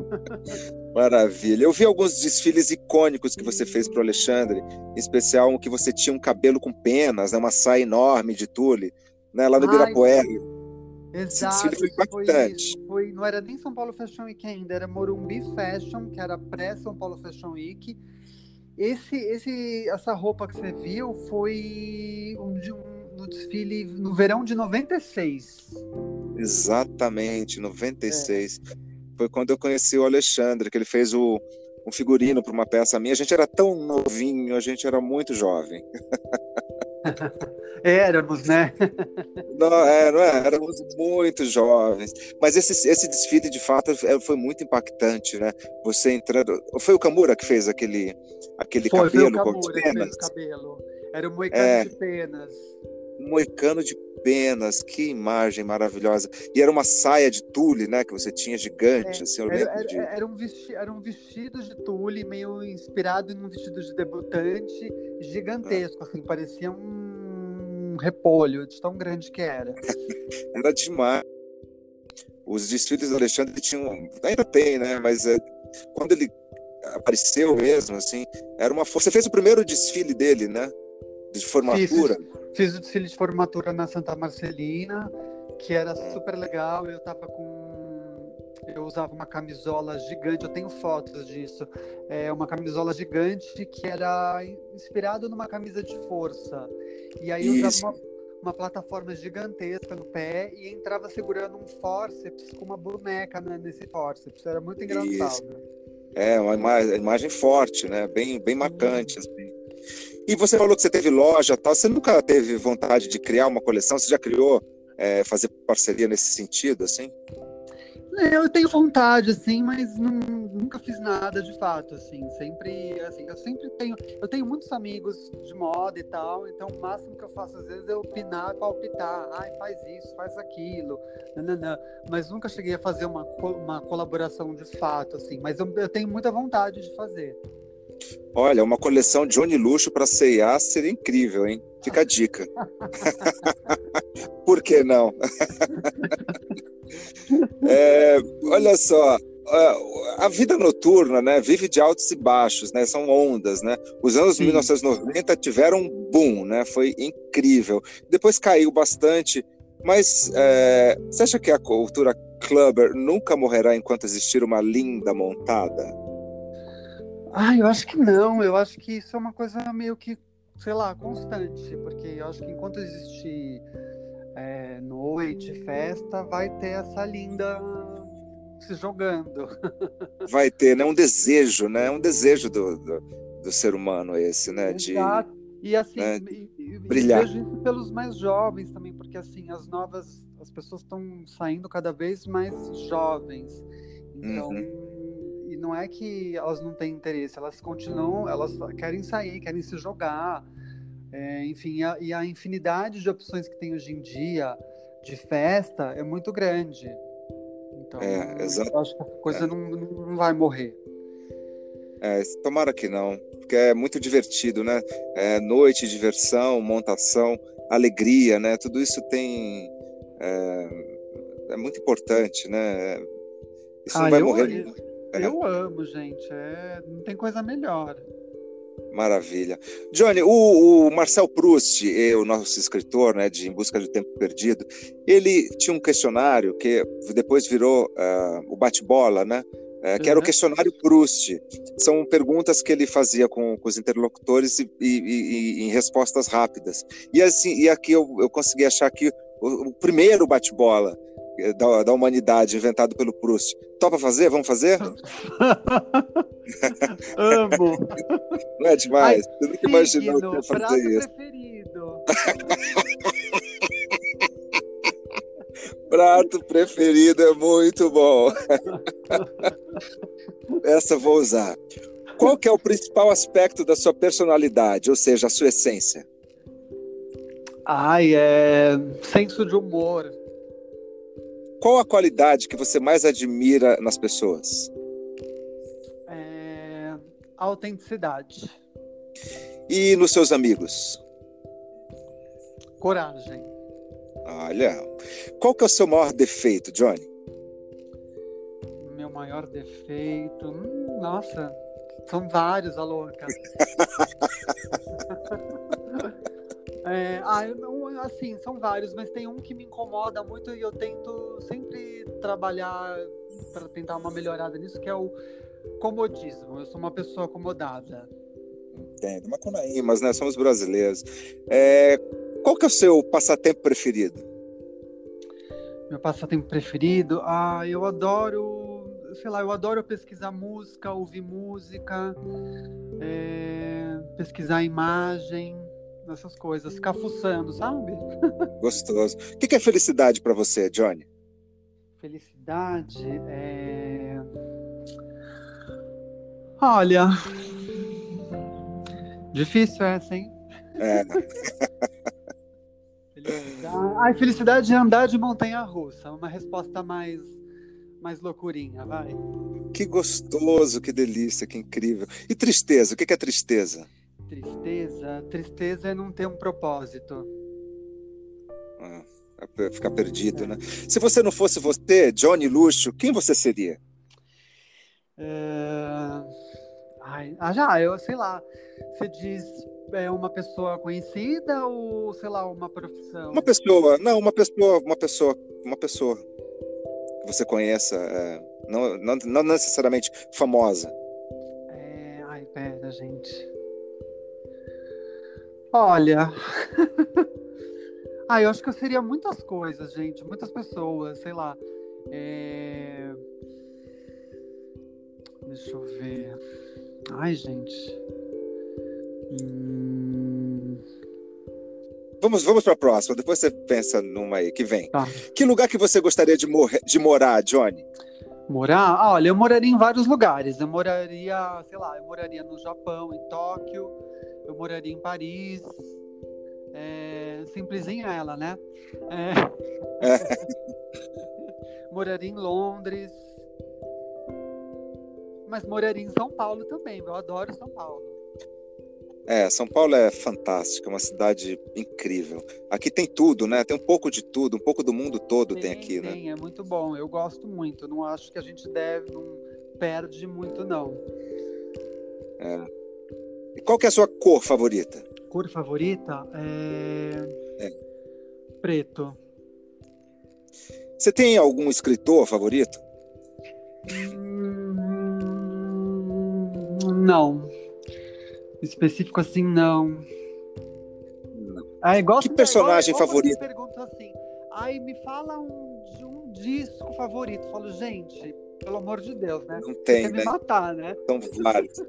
Maravilha. Eu vi alguns desfiles icônicos que você fez para o Alexandre, em especial um que você tinha um cabelo com penas, né? uma saia enorme de tule, né? lá no Ibirapuera. Exato, foi impactante. Foi, foi, não era nem São Paulo Fashion Week ainda, era Morumbi Fashion, que era pré-São Paulo Fashion Week. Esse, esse, essa roupa que você viu foi um, um, no desfile no verão de 96. Exatamente, 96. É. Foi quando eu conheci o Alexandre, que ele fez o, um figurino para uma peça minha. A gente era tão novinho, a gente era muito jovem. [laughs] [laughs] Éramos, né? não, é, não é, éramos muito jovens. Mas esse, esse desfile, de fato, é, foi muito impactante, né? Você entrando. Foi o Kamura que fez aquele, aquele foi, cabelo foi o Kamura, com penas? cabelo. Era o moicano é, de penas. Moicano de que imagem maravilhosa. E era uma saia de tule, né? Que você tinha gigante. É, assim, eu era, era, de... era, um vestido, era um vestido de tule, meio inspirado em um vestido de debutante gigantesco, assim, parecia um repolho de tão grande que era. [laughs] era demais. Os desfiles do Alexandre tinham. Ainda tem, né? Mas é, quando ele apareceu mesmo, assim, era uma força. Você fez o primeiro desfile dele, né? De formatura. Fiz, Fiz o desfile de formatura na Santa Marcelina, que era super legal. Eu tava com. Eu usava uma camisola gigante, eu tenho fotos disso. É uma camisola gigante que era inspirado numa camisa de força. E aí eu usava uma, uma plataforma gigantesca no pé e entrava segurando um forceps com uma boneca né, nesse forceps. Era muito engraçado. Isso. É, uma imagem, imagem forte, né? Bem, bem marcante. Assim. E você falou que você teve loja, tal. Você nunca teve vontade de criar uma coleção? Você já criou é, fazer parceria nesse sentido, assim? É, eu tenho vontade, assim, mas não, nunca fiz nada de fato, assim. Sempre, assim, eu sempre tenho, eu tenho muitos amigos de moda e tal, então o máximo que eu faço às vezes é opinar, palpitar, ai, faz isso, faz aquilo, nananã. mas nunca cheguei a fazer uma, uma colaboração de fato, assim. Mas eu, eu tenho muita vontade de fazer. Olha, uma coleção Johnny Luxo para C&A seria incrível, hein? Fica a dica. [laughs] Por que não? [laughs] é, olha só, a vida noturna, né, vive de altos e baixos, né, são ondas, né. Os anos Sim. 1990 tiveram um boom, né, foi incrível. Depois caiu bastante, mas é, você acha que a cultura clubber nunca morrerá enquanto existir uma linda montada? Ah, eu acho que não. Eu acho que isso é uma coisa meio que, sei lá, constante. Porque eu acho que enquanto existir é, noite, festa, vai ter essa linda se jogando. [laughs] Vai ter, né? Um desejo, né? Um desejo do, do, do ser humano esse, né? Exato. De, e assim, né? e, brilhar. vejo isso pelos mais jovens também, porque assim, as novas, as pessoas estão saindo cada vez mais jovens. Então, uhum e não é que elas não têm interesse, elas continuam, elas querem sair, querem se jogar. É, enfim, a, e a infinidade de opções que tem hoje em dia de festa é muito grande. Então, é, eu acho que essa coisa é. não, não vai morrer. É, tomara que não, porque é muito divertido, né? É, noite, diversão, montação, alegria, né? Tudo isso tem. É, é muito importante, né? Isso ah, não vai eu, morrer. Eu amo, gente. É... Não tem coisa melhor. Maravilha. Johnny, o, o, Marcel Proust, o nosso escritor né, de Em Busca do Tempo Perdido, ele tinha um questionário que depois virou uh, o bate-bola, né? Uh, que uhum. era o uhum. questionário Proust. São perguntas que ele fazia com, com os interlocutores e, e, e, em respostas rápidas. E assim, e aqui eu, eu consegui achar que o, o primeiro bate-bola da, da humanidade inventado pelo Proust. Topa fazer? Vamos fazer? [laughs] Amo. [laughs] Não é demais? Ai, Você nunca imaginou que ia fazer isso. Preferido. [laughs] prato preferido é muito bom. Essa vou usar. Qual que é o principal aspecto da sua personalidade, ou seja, a sua essência? Ai, é senso de humor. Qual a qualidade que você mais admira nas pessoas? É... Autenticidade. E nos seus amigos? Coragem. Olha, qual que é o seu maior defeito, Johnny? Meu maior defeito, hum, nossa, são vários, a louca. [laughs] é, Ah, assim, são vários, mas tem um que me incomoda muito e eu tento sempre trabalhar para tentar uma melhorada nisso, que é o comodismo. Eu sou uma pessoa acomodada. Entendo, mas mas né? Somos brasileiros. É, qual que é o seu passatempo preferido? Meu passatempo preferido? Ah, eu adoro, sei lá, eu adoro pesquisar música, ouvir música, é, pesquisar imagem, essas coisas, ficar fuçando, sabe? [laughs] Gostoso. O que é felicidade para você, Johnny? Felicidade é. Olha. Difícil essa, hein? É. [laughs] felicidade... Ai, felicidade é andar de montanha russa. Uma resposta mais, mais loucurinha, vai. Que gostoso, que delícia, que incrível. E tristeza? O que é tristeza? Tristeza? Tristeza é não ter um propósito. Ah, é ficar perdido, é. né? Se você não fosse você, Johnny Luxo, quem você seria? É... Ai, ah, já, eu sei lá. Você diz é uma pessoa conhecida ou, sei lá, uma profissão? Uma pessoa, não, uma pessoa, uma pessoa, uma pessoa que você conheça, é, não, não, não necessariamente famosa. É, ai, pera, gente. Olha. [laughs] ah, eu acho que eu seria muitas coisas, gente. Muitas pessoas, sei lá. É... Deixa eu ver. Ai, gente. Hum... Vamos, vamos para a próxima. Depois você pensa numa aí que vem. Tá. Que lugar que você gostaria de, morrer, de morar, Johnny? Morar? Ah, olha, eu moraria em vários lugares. Eu moraria, sei lá, eu moraria no Japão, em Tóquio. Eu moraria em Paris. É, simplesinha ela, né? É... É. [laughs] moraria em Londres. Mas moraria em São Paulo também. Eu adoro São Paulo. É, São Paulo é fantástico, é uma cidade incrível. Aqui tem tudo, né? Tem um pouco de tudo, um pouco do mundo todo tem, tem aqui, né? Tem, é muito bom. Eu gosto muito. Não acho que a gente deve, não perde muito, não. É. Qual que é a sua cor favorita? Cor favorita é... é. Preto. Você tem algum escritor favorito? Hum... Não específico assim, não. Ah, igual que personagem igual, favorito? Pergunta assim, aí me fala um, um disco favorito. Eu falo, gente, pelo amor de Deus, né? Não tem, Você né? me matar, né? São vários.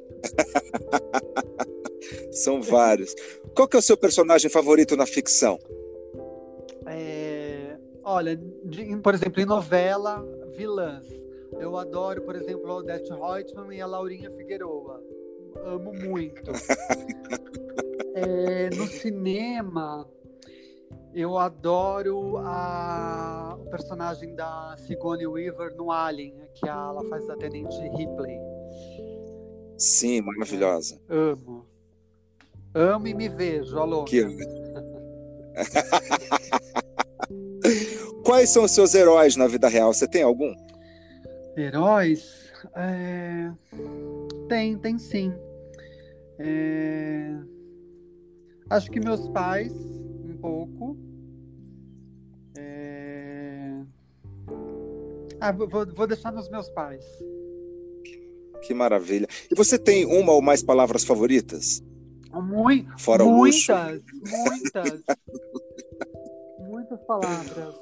[laughs] São vários. Qual que é o seu personagem favorito na ficção? É, olha, de, por exemplo, em novela, vilãs. Eu adoro, por exemplo, a Odette Reutemann e a Laurinha Figueroa amo muito. [laughs] é, no cinema, eu adoro a, o personagem da Sigourney Weaver no Alien, que ela faz a Tenente Ripley. Sim, maravilhosa. Amo. Amo e me vejo, alô. Que... [laughs] Quais são os seus heróis na vida real? Você tem algum? Heróis? É... Tem, tem sim. É... Acho que meus pais, pouco. É... Ah, vou, vou deixar nos meus pais. Que maravilha. E você tem uma ou mais palavras favoritas? Muito, Fora muitas, muitas. muitas palavras.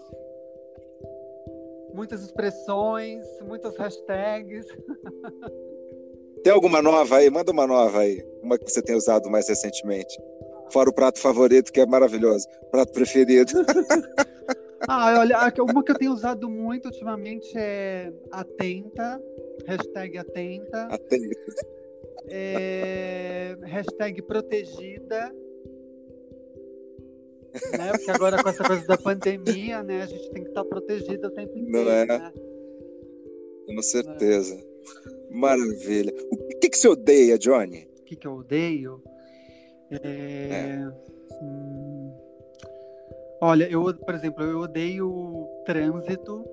Muitas expressões, muitas hashtags. Tem alguma nova aí? Manda uma nova aí. Uma que você tem usado mais recentemente. Fora o prato favorito, que é maravilhoso. Prato preferido. [laughs] ah, olha, uma que eu tenho usado muito ultimamente é atenta. Hashtag atenta. Atenta. É, hashtag protegida. Né? Porque agora com essa coisa da pandemia, né? A gente tem que estar protegido o tempo inteiro. Não é? Né? Com certeza. Maravilha. O que, que você odeia, Johnny? O que, que eu odeio? É... Hum... Olha, eu, por exemplo, eu odeio trânsito.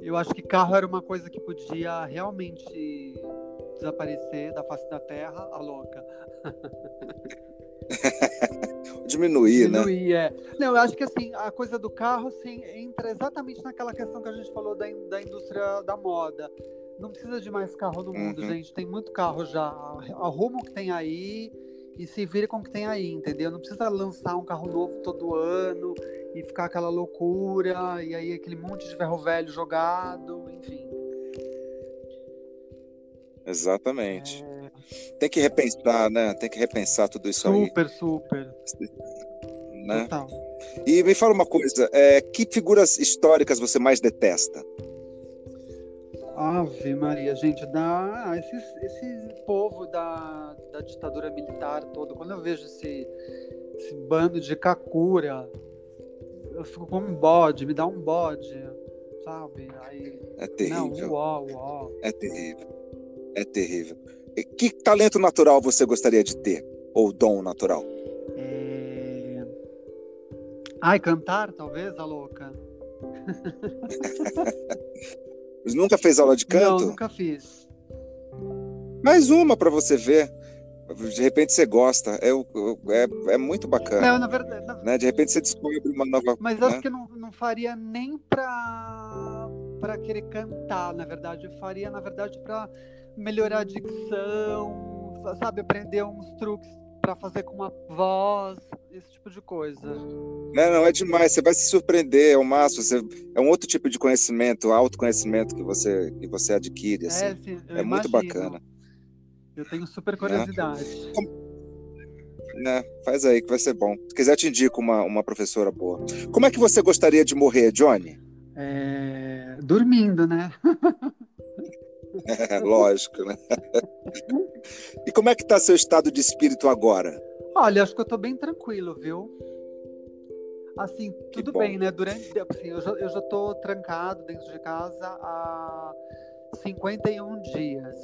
Eu acho que carro era uma coisa que podia realmente desaparecer da face da terra, a louca. [laughs] diminuir, né? Diminuir, é. Não, eu acho que assim, a coisa do carro assim, entra exatamente naquela questão que a gente falou da, da indústria da moda. Não precisa de mais carro no mundo, Uhum. gente. Tem muito carro já. Arruma o que tem aí e se vira com o que tem aí, entendeu? Não precisa lançar um carro novo todo ano e ficar aquela loucura, e aí aquele monte de ferro velho jogado, enfim. Exatamente. Tem que repensar, né? Tem que repensar tudo isso aí, Super, super. né? Total. E me fala uma coisa, é, que figuras históricas você mais detesta? Ave Maria, gente, da, ah, esse, esse povo da, da ditadura militar todo, quando eu vejo esse, esse bando de kakura, eu fico com um bode, me dá um bode, sabe? Aí, É não, terrível, uó, uó. é terrível, é terrível. E que talento natural você gostaria de ter? Ou dom natural? É... Ai, cantar, talvez, a louca? [laughs] Nunca fez aula de canto? Não, nunca fiz. Mais uma para você ver. De repente você gosta. É, é, é muito bacana. Não, na verdade, na- Né? De repente você descobre uma nova. Mas né? acho que eu não, não faria nem pra, pra querer cantar, na verdade. Eu faria, na verdade, pra melhorar a dicção, sabe? Aprender uns truques pra fazer com a voz, esse tipo de coisa. Não, não, é demais. Você vai se surpreender, é o máximo. Você, é um outro tipo de conhecimento, autoconhecimento que você, que você adquire. Assim. é, sim, eu é muito bacana. Eu tenho super curiosidade. Né? Faz aí que vai ser bom. Se quiser, te indico uma, uma professora boa. Como é que você gostaria de morrer, Johnny? É, dormindo, né? [laughs] É, [laughs] lógico, né? e como é que tá seu estado de espírito agora? Olha, acho que eu tô bem tranquilo, viu? Assim, tudo bem, né? Durante, assim, eu já, eu já tô trancado dentro de casa há 51 dias.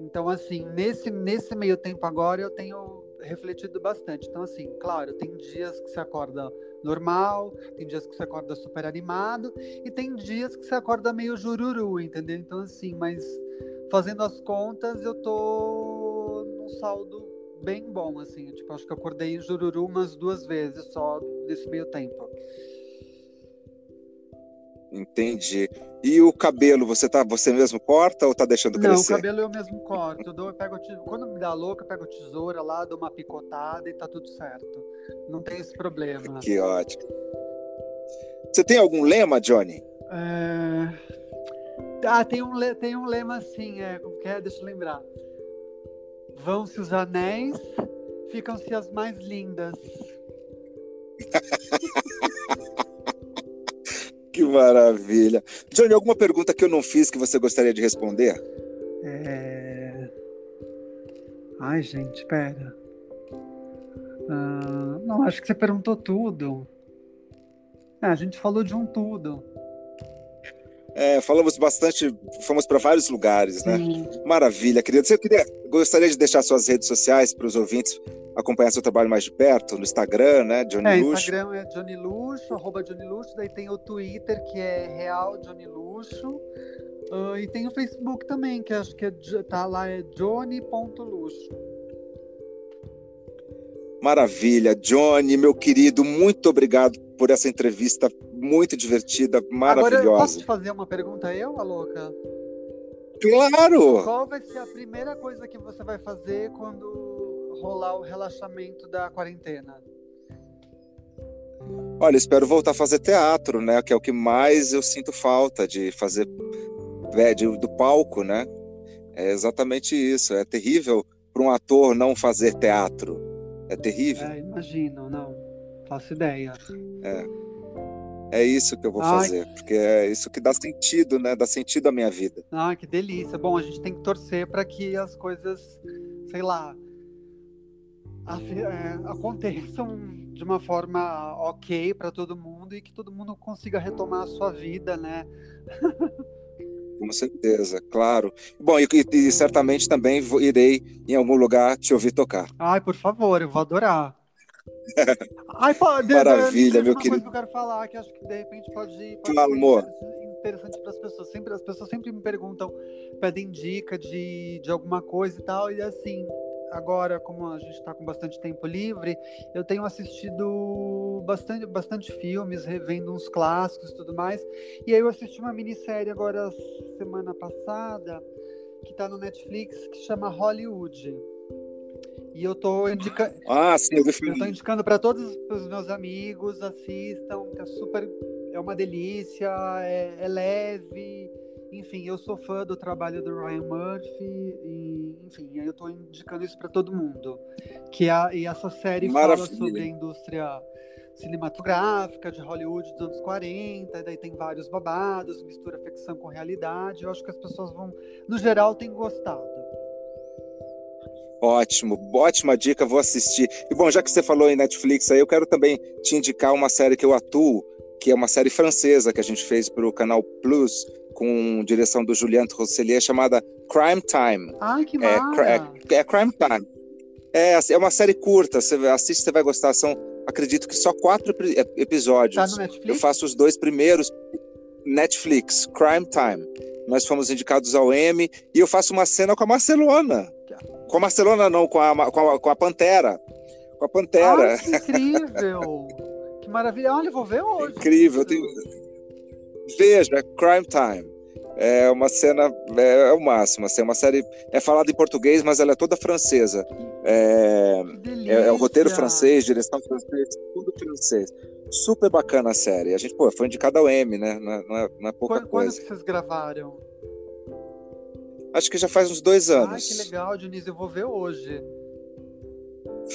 Então, assim, nesse, nesse meio tempo agora eu tenho refletido bastante. Então, assim, claro, tem dias que você acorda normal, tem dias que você acorda super animado e tem dias que você acorda meio jururu, entendeu? Então, assim, mas fazendo as contas, eu tô num saldo bem bom, assim. Tipo, acho que eu acordei em Jururu umas duas vezes só nesse meio tempo. Entendi. E o cabelo, você tá, você mesmo corta ou tá deixando Não, o crescer? cabelo eu mesmo corto. Eu, dou, eu pego, quando me dá louca, eu pego tesoura lá, dou uma picotada e tá tudo certo. Não tem esse problema. Que ótimo. Você tem algum lema, Johnny? É... Ah, tem um, le- tem um lema assim, é, como que é? Deixa eu lembrar. Vão-se os anéis, ficam-se as mais lindas. [laughs] Que maravilha. Johnny, alguma pergunta que eu não fiz que você gostaria de responder? É... Ai, gente, pera. Ah, não, acho que você perguntou tudo. É, a gente falou de um tudo. É, falamos bastante, fomos para vários lugares, né? Sim. Maravilha, querida. Você queria, gostaria de deixar suas redes sociais para os ouvintes acompanhar seu trabalho mais de perto, no Instagram, né? Johnny É, Luxo. Instagram é Johnny Luxo, arroba Johnny Luxo, daí tem o Twitter, que é Real Johnny Luxo, ah, e tem o Facebook também, que acho que é, tá lá, é Johnny.luxo. Maravilha, Johnny, meu querido, muito obrigado por essa entrevista muito divertida, Agora, maravilhosa. posso te fazer uma pergunta, eu, a louca? Claro! Qual vai ser a primeira coisa que você vai fazer quando rolar o relaxamento da quarentena? Olha, espero voltar a fazer teatro, né? Que é o que mais eu sinto falta de fazer é, de- do palco, né? É exatamente isso. É terrível para um ator não fazer teatro. É terrível. É, imagino, não. Faço ideia. É isso que eu vou Ai. fazer, porque é isso que dá sentido, né? Dá sentido à minha vida. Ah, que delícia. Bom, a gente tem que torcer para que as coisas, sei lá, é, aconteçam de uma forma ok para todo mundo e que todo mundo consiga retomar a sua vida, né? [laughs] Com certeza, claro. Bom, e, e- certamente também irei em algum lugar te ouvir tocar. Ai, por favor, eu vou adorar. [laughs] Ai, pode, Maravilha, meu uma querido. coisa que eu quero falar que acho que de repente pode, pode Fala, ser amor. interessante para as pessoas. Sempre as pessoas sempre me perguntam, pedem dica de, de alguma coisa e tal e assim, agora, como a gente está com bastante tempo livre, eu tenho assistido bastante, bastante filmes, revendo uns clássicos e tudo mais. E aí eu assisti uma minissérie agora semana passada, que está no Netflix, que chama Hollywood. E eu tô indicando. Ah, sim, eu Eu tô indicando para todos os meus amigos, assistam, que é super. É uma delícia, é, é leve. Enfim, eu sou fã do trabalho do Ryan Murphy. E, enfim, eu tô indicando isso para todo mundo. Que a, e essa série Maravilha. fala sobre a indústria cinematográfica de Hollywood dos anos 40, daí tem vários babados, mistura ficção com realidade. Eu acho que as pessoas vão, no geral, têm gostado. Ótimo, ótima dica, vou assistir. E bom, já que você falou em Netflix, aí eu quero também te indicar uma série que eu atuo, que é uma série francesa que a gente fez para o canal Plus, com direção do Julien Rosselier, chamada Crime Time. Ai, que É, mara! é, é Crime Time. É, é uma série curta, você assiste, você vai gostar. São, acredito que só quatro epi- episódios. Tá no Eu Netflix? faço os dois primeiros. Netflix, Crime Time. Nós fomos indicados ao Emmy e eu faço uma cena com a Barcelona. Com a Barcelona, não, com a, com a, com a Pantera. Com a Pantera. Ai, que incrível! [laughs] que maravilha! Olha, eu vou ver hoje. Incrível. Tem- Veja, Crime Time. É uma cena, é, é o máximo. Assim, é uma série. É falada em português, mas ela é toda francesa. É, é, é o roteiro francês, direção francesa, tudo francês. Super bacana a série. A gente, pô, foi indicada ao M, né? Não é, não é- não é pouca Quando, quando coisa. que vocês gravaram? Acho que já faz uns dois Ai, anos. que legal, Dionísio. Eu vou ver hoje.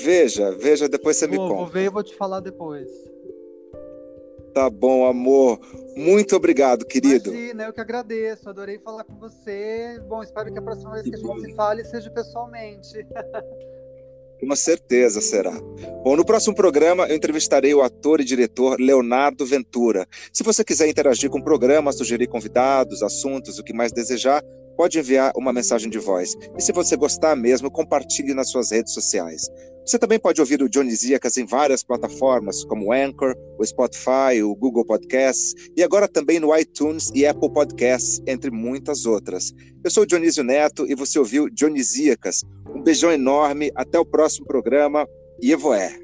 Veja, veja, depois você me Vou, vou conta. ver e vou te falar depois. Tá bom, amor. Muito obrigado, querido. Imagina, eu que agradeço. Adorei falar com você. Bom, espero que a próxima vez Que a gente se fale seja pessoalmente. [laughs] Com certeza será. Bom, no próximo programa eu entrevistarei o ator e diretor Leonardo Ventura. Se você quiser interagir com o programa, sugerir convidados, assuntos, o que mais desejar, pode enviar uma mensagem de voz. E se você gostar mesmo, compartilhe nas suas redes sociais. Você também pode ouvir o Dionisíacas em várias plataformas, como o Anchor, o Spotify, o Google Podcasts e agora também no iTunes e Apple Podcasts, entre muitas outras. Eu sou Dionísio Neto e você ouviu Dionisíacas. Um beijão enorme, até o próximo programa e Evoé.